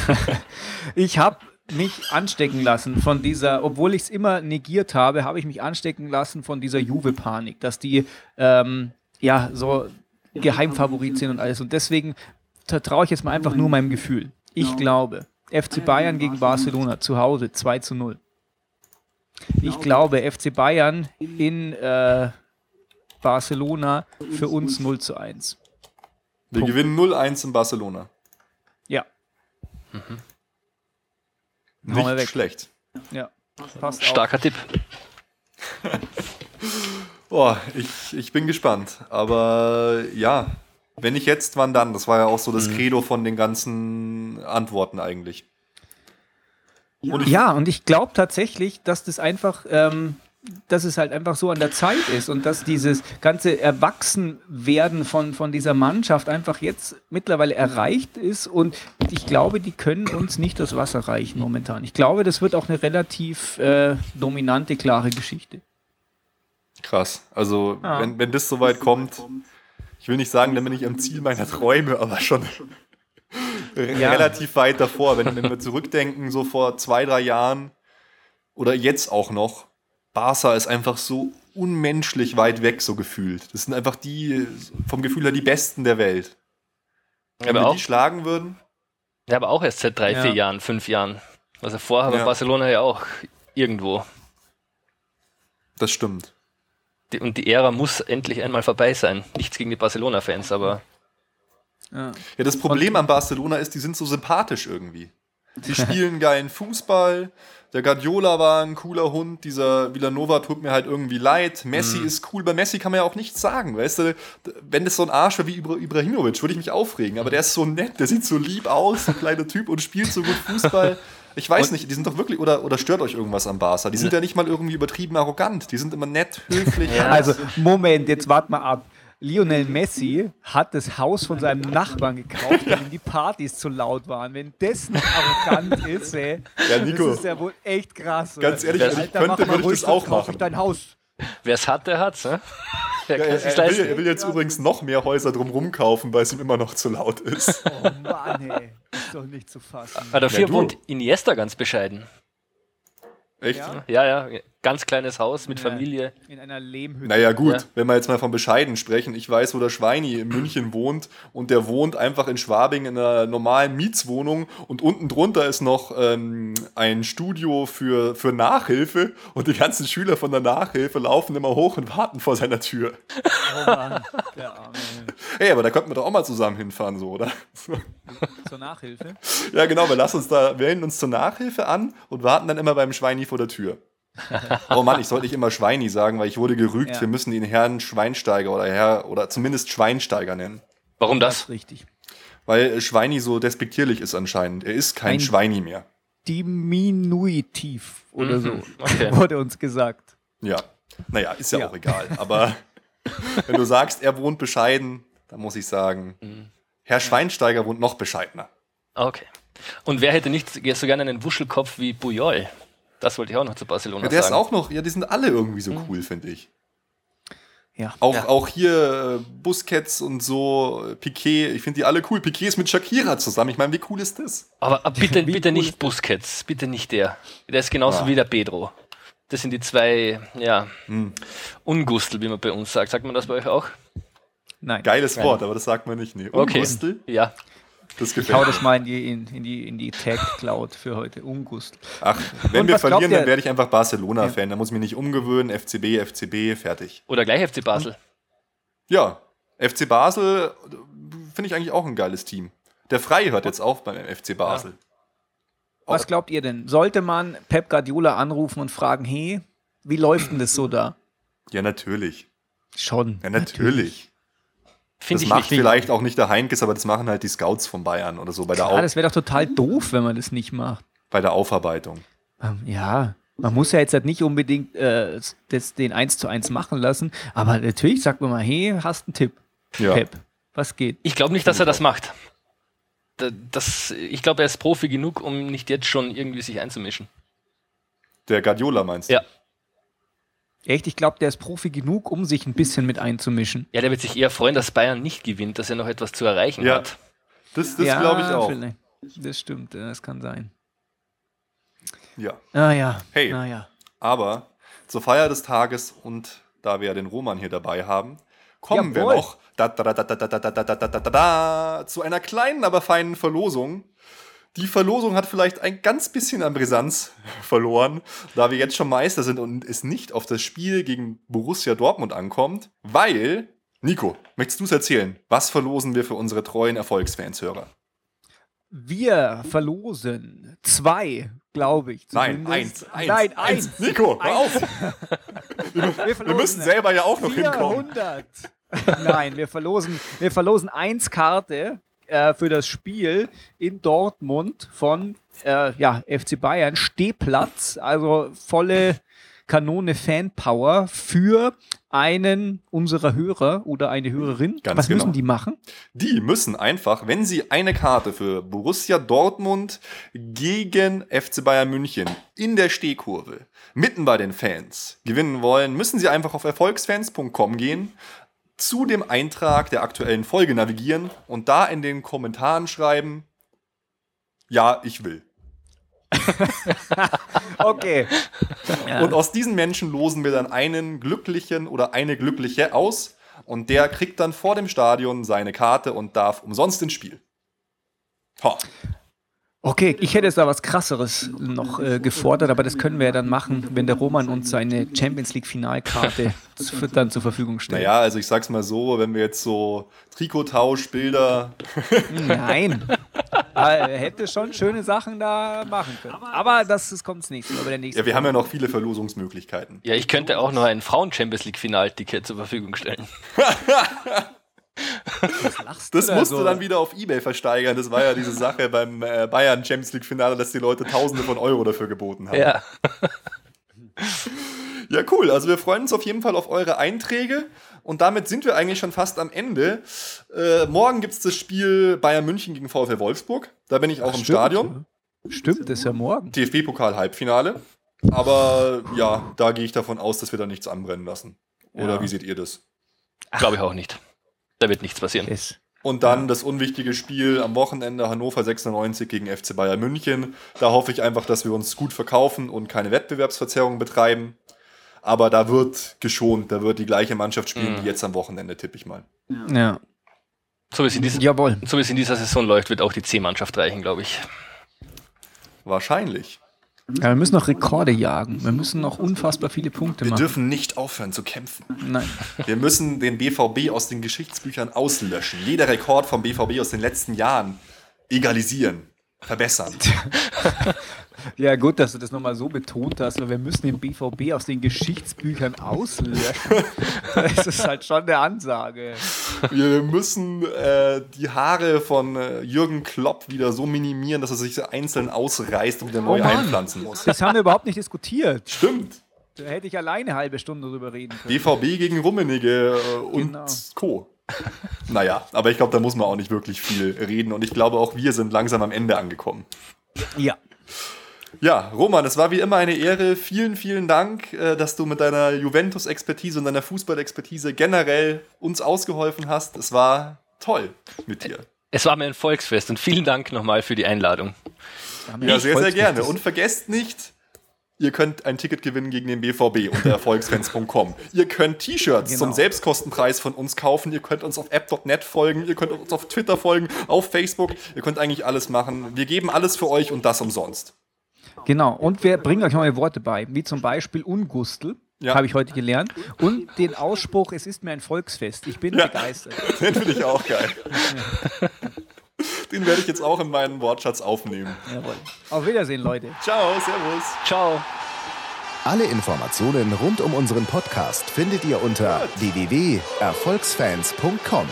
Ich habe mich anstecken lassen von dieser, obwohl ich es immer negiert habe, habe ich mich anstecken lassen von dieser Juve-Panik, dass die ähm, ja so Geheimfavorit sind und alles. Und deswegen vertraue ich jetzt mal einfach nur meinem Gefühl. Ich glaube, FC Bayern gegen Barcelona zu Hause 2 zu 0. Ich glaube, FC Bayern in äh, Barcelona für uns 0 zu 1. Wir Punkt. gewinnen 0-1 in Barcelona. Ja, wir Nicht weg. schlecht. ja. Passt auch. Starker Tipp. Boah, ich, ich bin gespannt. Aber ja, wenn nicht jetzt, wann dann? Das war ja auch so das Credo von den ganzen Antworten eigentlich. Und ich, Ja, und ich glaube tatsächlich, dass das einfach, ähm, dass es halt einfach so an der Zeit ist und dass dieses ganze Erwachsenwerden von, von dieser Mannschaft einfach jetzt mittlerweile erreicht ist und ich glaube, die können uns nicht das Wasser reichen momentan. Ich glaube, das wird auch eine relativ äh, dominante, klare Geschichte. krass. Also, Ja. wenn, wenn das soweit kommt, ich will nicht sagen, dann bin ich am Ziel meiner Träume, aber schon Ja. relativ weit davor. Wenn, wenn wir zurückdenken, so vor zwei, drei Jahren oder jetzt auch noch, Barca ist einfach so unmenschlich weit weg, so gefühlt. Das sind einfach die, vom Gefühl her, die Besten der Welt. Wenn Aber wir auch, die schlagen würden, ja, aber auch erst seit drei, Ja. vier Jahren, fünf Jahren. Also vorher war Ja. Barcelona ja auch irgendwo. das stimmt. Die, und die Ära muss endlich einmal vorbei sein. Nichts gegen die Barcelona-Fans, aber Ja. Ja, das Problem an Barcelona ist, die sind so sympathisch irgendwie. Die spielen geilen Fußball. Der Guardiola war ein cooler Hund. Dieser Villanova tut mir halt irgendwie leid. Messi Mhm. ist cool. Bei Messi kann man ja auch nichts sagen. Weißt du, wenn das so ein Arsch wäre wie Ibra Ibrahimovic, würde ich mich aufregen. Aber der ist so nett, der sieht so lieb aus, ein kleiner Typ und spielt so gut Fußball. Ich weiß nicht, die sind doch wirklich, oder, oder stört euch irgendwas am Barca? Die sind ja nicht mal irgendwie übertrieben arrogant. Die sind immer nett, höflich. Also, Moment, jetzt wart mal ab. Lionel Messi hat das Haus von seinem Nachbarn gekauft, weil ihm die Partys zu laut waren. Wenn das nicht arrogant ist, ey, Ja, Nico. das ist ja wohl echt krass. Ganz oder? ehrlich, wenn wenn ich Alter, könnte, mach mal würde ich ruhig, das auch kauf ich machen. Dein Haus. wer es hat, der hat's. Ne? Wer Ja, er, er, will, er will jetzt übrigens noch mehr Häuser drumrum kaufen, weil es ihm immer noch zu laut ist. Oh Mann, ey. Ist doch nicht zu fassen. Ah, dafür Ja, wohnt Iniesta ganz bescheiden. Echt? Ja? Ja, ja, ganz kleines Haus mit Ja. Familie. In einer Lehmhütte. Naja, gut, Ja. wenn wir jetzt mal von bescheiden sprechen, ich weiß, wo der Schweini in München wohnt und der wohnt einfach in Schwabing in einer normalen Mietswohnung und unten drunter ist noch ähm, ein Studio für, für Nachhilfe und die ganzen Schüler von der Nachhilfe laufen immer hoch und warten vor seiner Tür. Oh Mann, der Arme. Hey, aber da könnten wir doch auch mal zusammen hinfahren, so, oder? Zur Nachhilfe. Ja, genau, wir lassen uns da, wählen uns zur Nachhilfe an und warten dann immer beim Schweini vor der Tür. Oh Mann, ich sollte nicht immer Schweini sagen, weil ich wurde gerügt. Ja. Wir müssen ihn Herrn Schweinsteiger oder Herr oder zumindest Schweinsteiger nennen. Warum Das das? richtig. Weil Schweini so despektierlich ist anscheinend. Er ist kein Ein- Schweini mehr. Diminutiv oder so, Mhm, okay. wurde uns gesagt. Ja. Naja, ist ja, Ja. auch egal. Aber wenn du sagst, er wohnt bescheiden, dann muss ich sagen, Mhm. Herr Schweinsteiger wohnt noch bescheidener. Okay. Und wer hätte nicht so gerne einen Wuschelkopf wie Puyol? Das wollte ich auch noch zu Barcelona Ja, der ist sagen. auch noch, ja, die sind alle irgendwie so cool, finde ich. Ja. Auch, Ja. auch hier äh, Busquets und so, äh, Piquet, ich finde die alle cool. Piquet ist mit Shakira zusammen. Ich meine, wie cool ist das? Aber, aber bitte, bitte cool nicht ist das? Busquets, bitte nicht der. Der ist genauso Ja. wie der Pedro. Das sind die zwei, ja, Hm. Ungustel, wie man bei uns sagt. Sagt man das bei euch auch? Nein. Geiles Wort, aber das sagt man nicht. Nee. Okay. Ungustel, Ja. Das Ich hau das mal in die, in, in die, in die Tag-Cloud für heute. Ungust. Ach, wenn Und wir verlieren, dann werde ich einfach Barcelona-Fan. Da muss ich mich nicht umgewöhnen. FCB, FCB, fertig. Oder gleich FC Basel. Ja, FC Basel finde ich eigentlich auch ein geiles Team. Der Frei hört jetzt auf beim FC Basel. Was glaubt ihr denn? Sollte man Pep Guardiola anrufen und fragen, hey, wie läuft denn das so da? Ja, natürlich. Schon. Ja, natürlich. Finde Das ich macht nicht. vielleicht auch nicht der Heinkes, aber das machen halt die Scouts von Bayern oder so bei der, Ja, Au das wäre doch total doof, wenn man das nicht macht. bei der Aufarbeitung. Ähm, Ja, man muss ja jetzt halt nicht unbedingt äh, das, den 1 zu 1 machen lassen, aber natürlich sagt man mal, hey, hast einen Tipp, Ja. Pep, was geht? Ich glaube nicht, dass er das macht. Da- Das, ich glaube, er ist Profi genug, um nicht jetzt schon irgendwie sich einzumischen. Der Guardiola meinst du? Ja. Echt? Ich glaube, der ist Profi genug, um sich ein bisschen mit einzumischen. Ja, der wird sich eher freuen, dass Bayern nicht gewinnt, dass er noch etwas zu erreichen ja. hat. Das, das ja, glaube ich auch. Vielleicht. Das stimmt, das kann sein. Ja. Ah ja. Hey. Ah, ja. Aber zur Feier des Tages und da wir ja den Roman hier dabei haben, kommen Jawohl. wir noch zu einer kleinen, aber feinen Verlosung die Verlosung hat vielleicht ein ganz bisschen an Brisanz verloren, da wir jetzt schon Meister sind und es nicht auf das Spiel gegen Borussia Dortmund ankommt, weil, Nico, möchtest du es erzählen? Was verlosen wir für unsere treuen Erfolgsfans-Hörer? Wir verlosen zwei, glaube ich. Nein, zumindest. eins, eins, Nein, eins. Nico, hör auf! Wir, Wir müssen selber ja auch noch hinkommen. 400. Nein, wir verlosen, wir verlosen eins Karte äh, für das Spiel in Dortmund von äh, ja, FC Bayern, Stehplatz, also volle Kanone Fanpower für einen unserer Hörer oder eine Hörerin. Ganz Was genau. müssen die machen? Die müssen einfach, wenn sie eine Karte für Borussia Dortmund gegen FC Bayern München in der Stehkurve mitten bei den Fans gewinnen wollen, müssen sie einfach auf erfolgsfans.com gehen, zu dem Eintrag der aktuellen Folge navigieren und da in den Kommentaren schreiben, ja, ich will. Okay. Und aus diesen Menschen losen wir dann einen Glücklichen oder eine Glückliche aus und der kriegt dann vor dem Stadion seine Karte und darf umsonst ins Spiel. Ha. Okay, ich hätte jetzt da was krasseres noch äh, gefordert, aber das können wir ja dann machen, wenn der Roman uns seine Champions League Finalkarte zu- dann zur Verfügung stellt. Naja, also ich sag's mal so, wenn wir jetzt so Trikottausch, Bilder, Nein. er hätte schon schöne Sachen da machen können. Aber das, das kommt nächste Mal bei der nächsten. ja, wir haben ja noch viele Verlosungsmöglichkeiten. Ja, ich könnte auch noch ein Frauen-Champions League-Finalticket zur Verfügung stellen. Das musst du so? dann wieder auf Ebay versteigern. Das war ja diese Sache beim äh, Bayern Champions League Finale, dass die Leute Tausende von Euro dafür geboten haben. Ja. Ja, cool. Also wir freuen uns auf jeden Fall auf eure Einträge. Und damit sind wir eigentlich schon fast am Ende. Äh, morgen gibt's das Spiel Bayern München gegen VfL Wolfsburg. Da bin ich auch im Stimmt. Stadion. Stimmt, das ist ja morgen. DFB-Pokal-Halbfinale. Aber ja, da gehe ich davon aus, dass wir da nichts anbrennen lassen. Oder Ja. wie seht ihr das? Glaube ich auch nicht. Da wird nichts passieren. Es. Und dann das unwichtige Spiel am Wochenende Hannover 96 gegen FC Bayern München. Da hoffe ich einfach, dass wir uns gut verkaufen und keine Wettbewerbsverzerrung betreiben. Aber da wird geschont, da wird die gleiche Mannschaft spielen Mhm. wie jetzt am Wochenende, tippe ich mal. Ja. So wie es in, dieser- Jawohl. so wie es in dieser Saison läuft, wird auch die C-Mannschaft reichen, glaube ich. Wahrscheinlich. Ja, wir müssen noch Rekorde jagen. Wir müssen noch unfassbar viele Punkte Wir machen. dürfen nicht aufhören zu kämpfen. Nein. Wir müssen den BVB aus den Geschichtsbüchern auslöschen. Jeder Rekord vom BVB aus den letzten Jahren egalisieren, verbessern. Ja, gut, dass du das nochmal so betont hast, weil wir müssen den BVB aus den Geschichtsbüchern auslöschen. Das ist halt schon eine Ansage. Wir müssen äh, die Haare von äh, Jürgen Klopp wieder so minimieren, dass er sich so einzeln ausreißt und wieder neu Mann. einpflanzen muss. Das haben wir überhaupt nicht diskutiert. Stimmt. Da hätte ich alleine eine halbe Stunde drüber reden können. BVB gegen Rummenigge äh, und Genau. Co. Naja, aber ich glaube, da muss man auch nicht wirklich viel reden und ich glaube, auch wir sind langsam am Ende angekommen. Ja. Ja, Roman, es war wie immer eine Ehre. Vielen, vielen Dank, äh, dass du mit deiner Juventus-Expertise und deiner Fußball-Expertise generell uns ausgeholfen hast. Es war toll mit dir. Es war mir ein Volksfest und vielen Dank nochmal für die Einladung. Ja, sehr, sehr gerne. Und Und vergesst nicht, ihr könnt ein Ticket gewinnen gegen den BVB unter erfolgsfans.com. ihr könnt T-Shirts Genau. zum Selbstkostenpreis von uns kaufen. Ihr könnt uns auf app.net folgen. Ihr könnt uns auf Twitter folgen, auf Facebook. Ihr könnt eigentlich alles machen. Wir geben alles für euch und das umsonst. Genau, und wir bringen euch neue Worte bei, wie zum Beispiel Ungustel, Ja. habe ich heute gelernt. Und den Ausspruch, es ist mir ein Volksfest. Ich bin Ja. begeistert. Den finde ich auch geil. Den werde ich jetzt auch in meinen Wortschatz aufnehmen. Jawohl. Auf Wiedersehen, Leute. Ciao, servus. Ciao. Alle Informationen rund um unseren Podcast findet ihr unter www.erfolgsfans.com.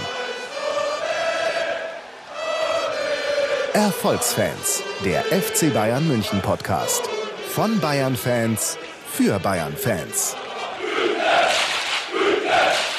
Erfolgsfans, der FC Bayern München Podcast. Von Bayern Fans für Bayern Fans. Rückwärts!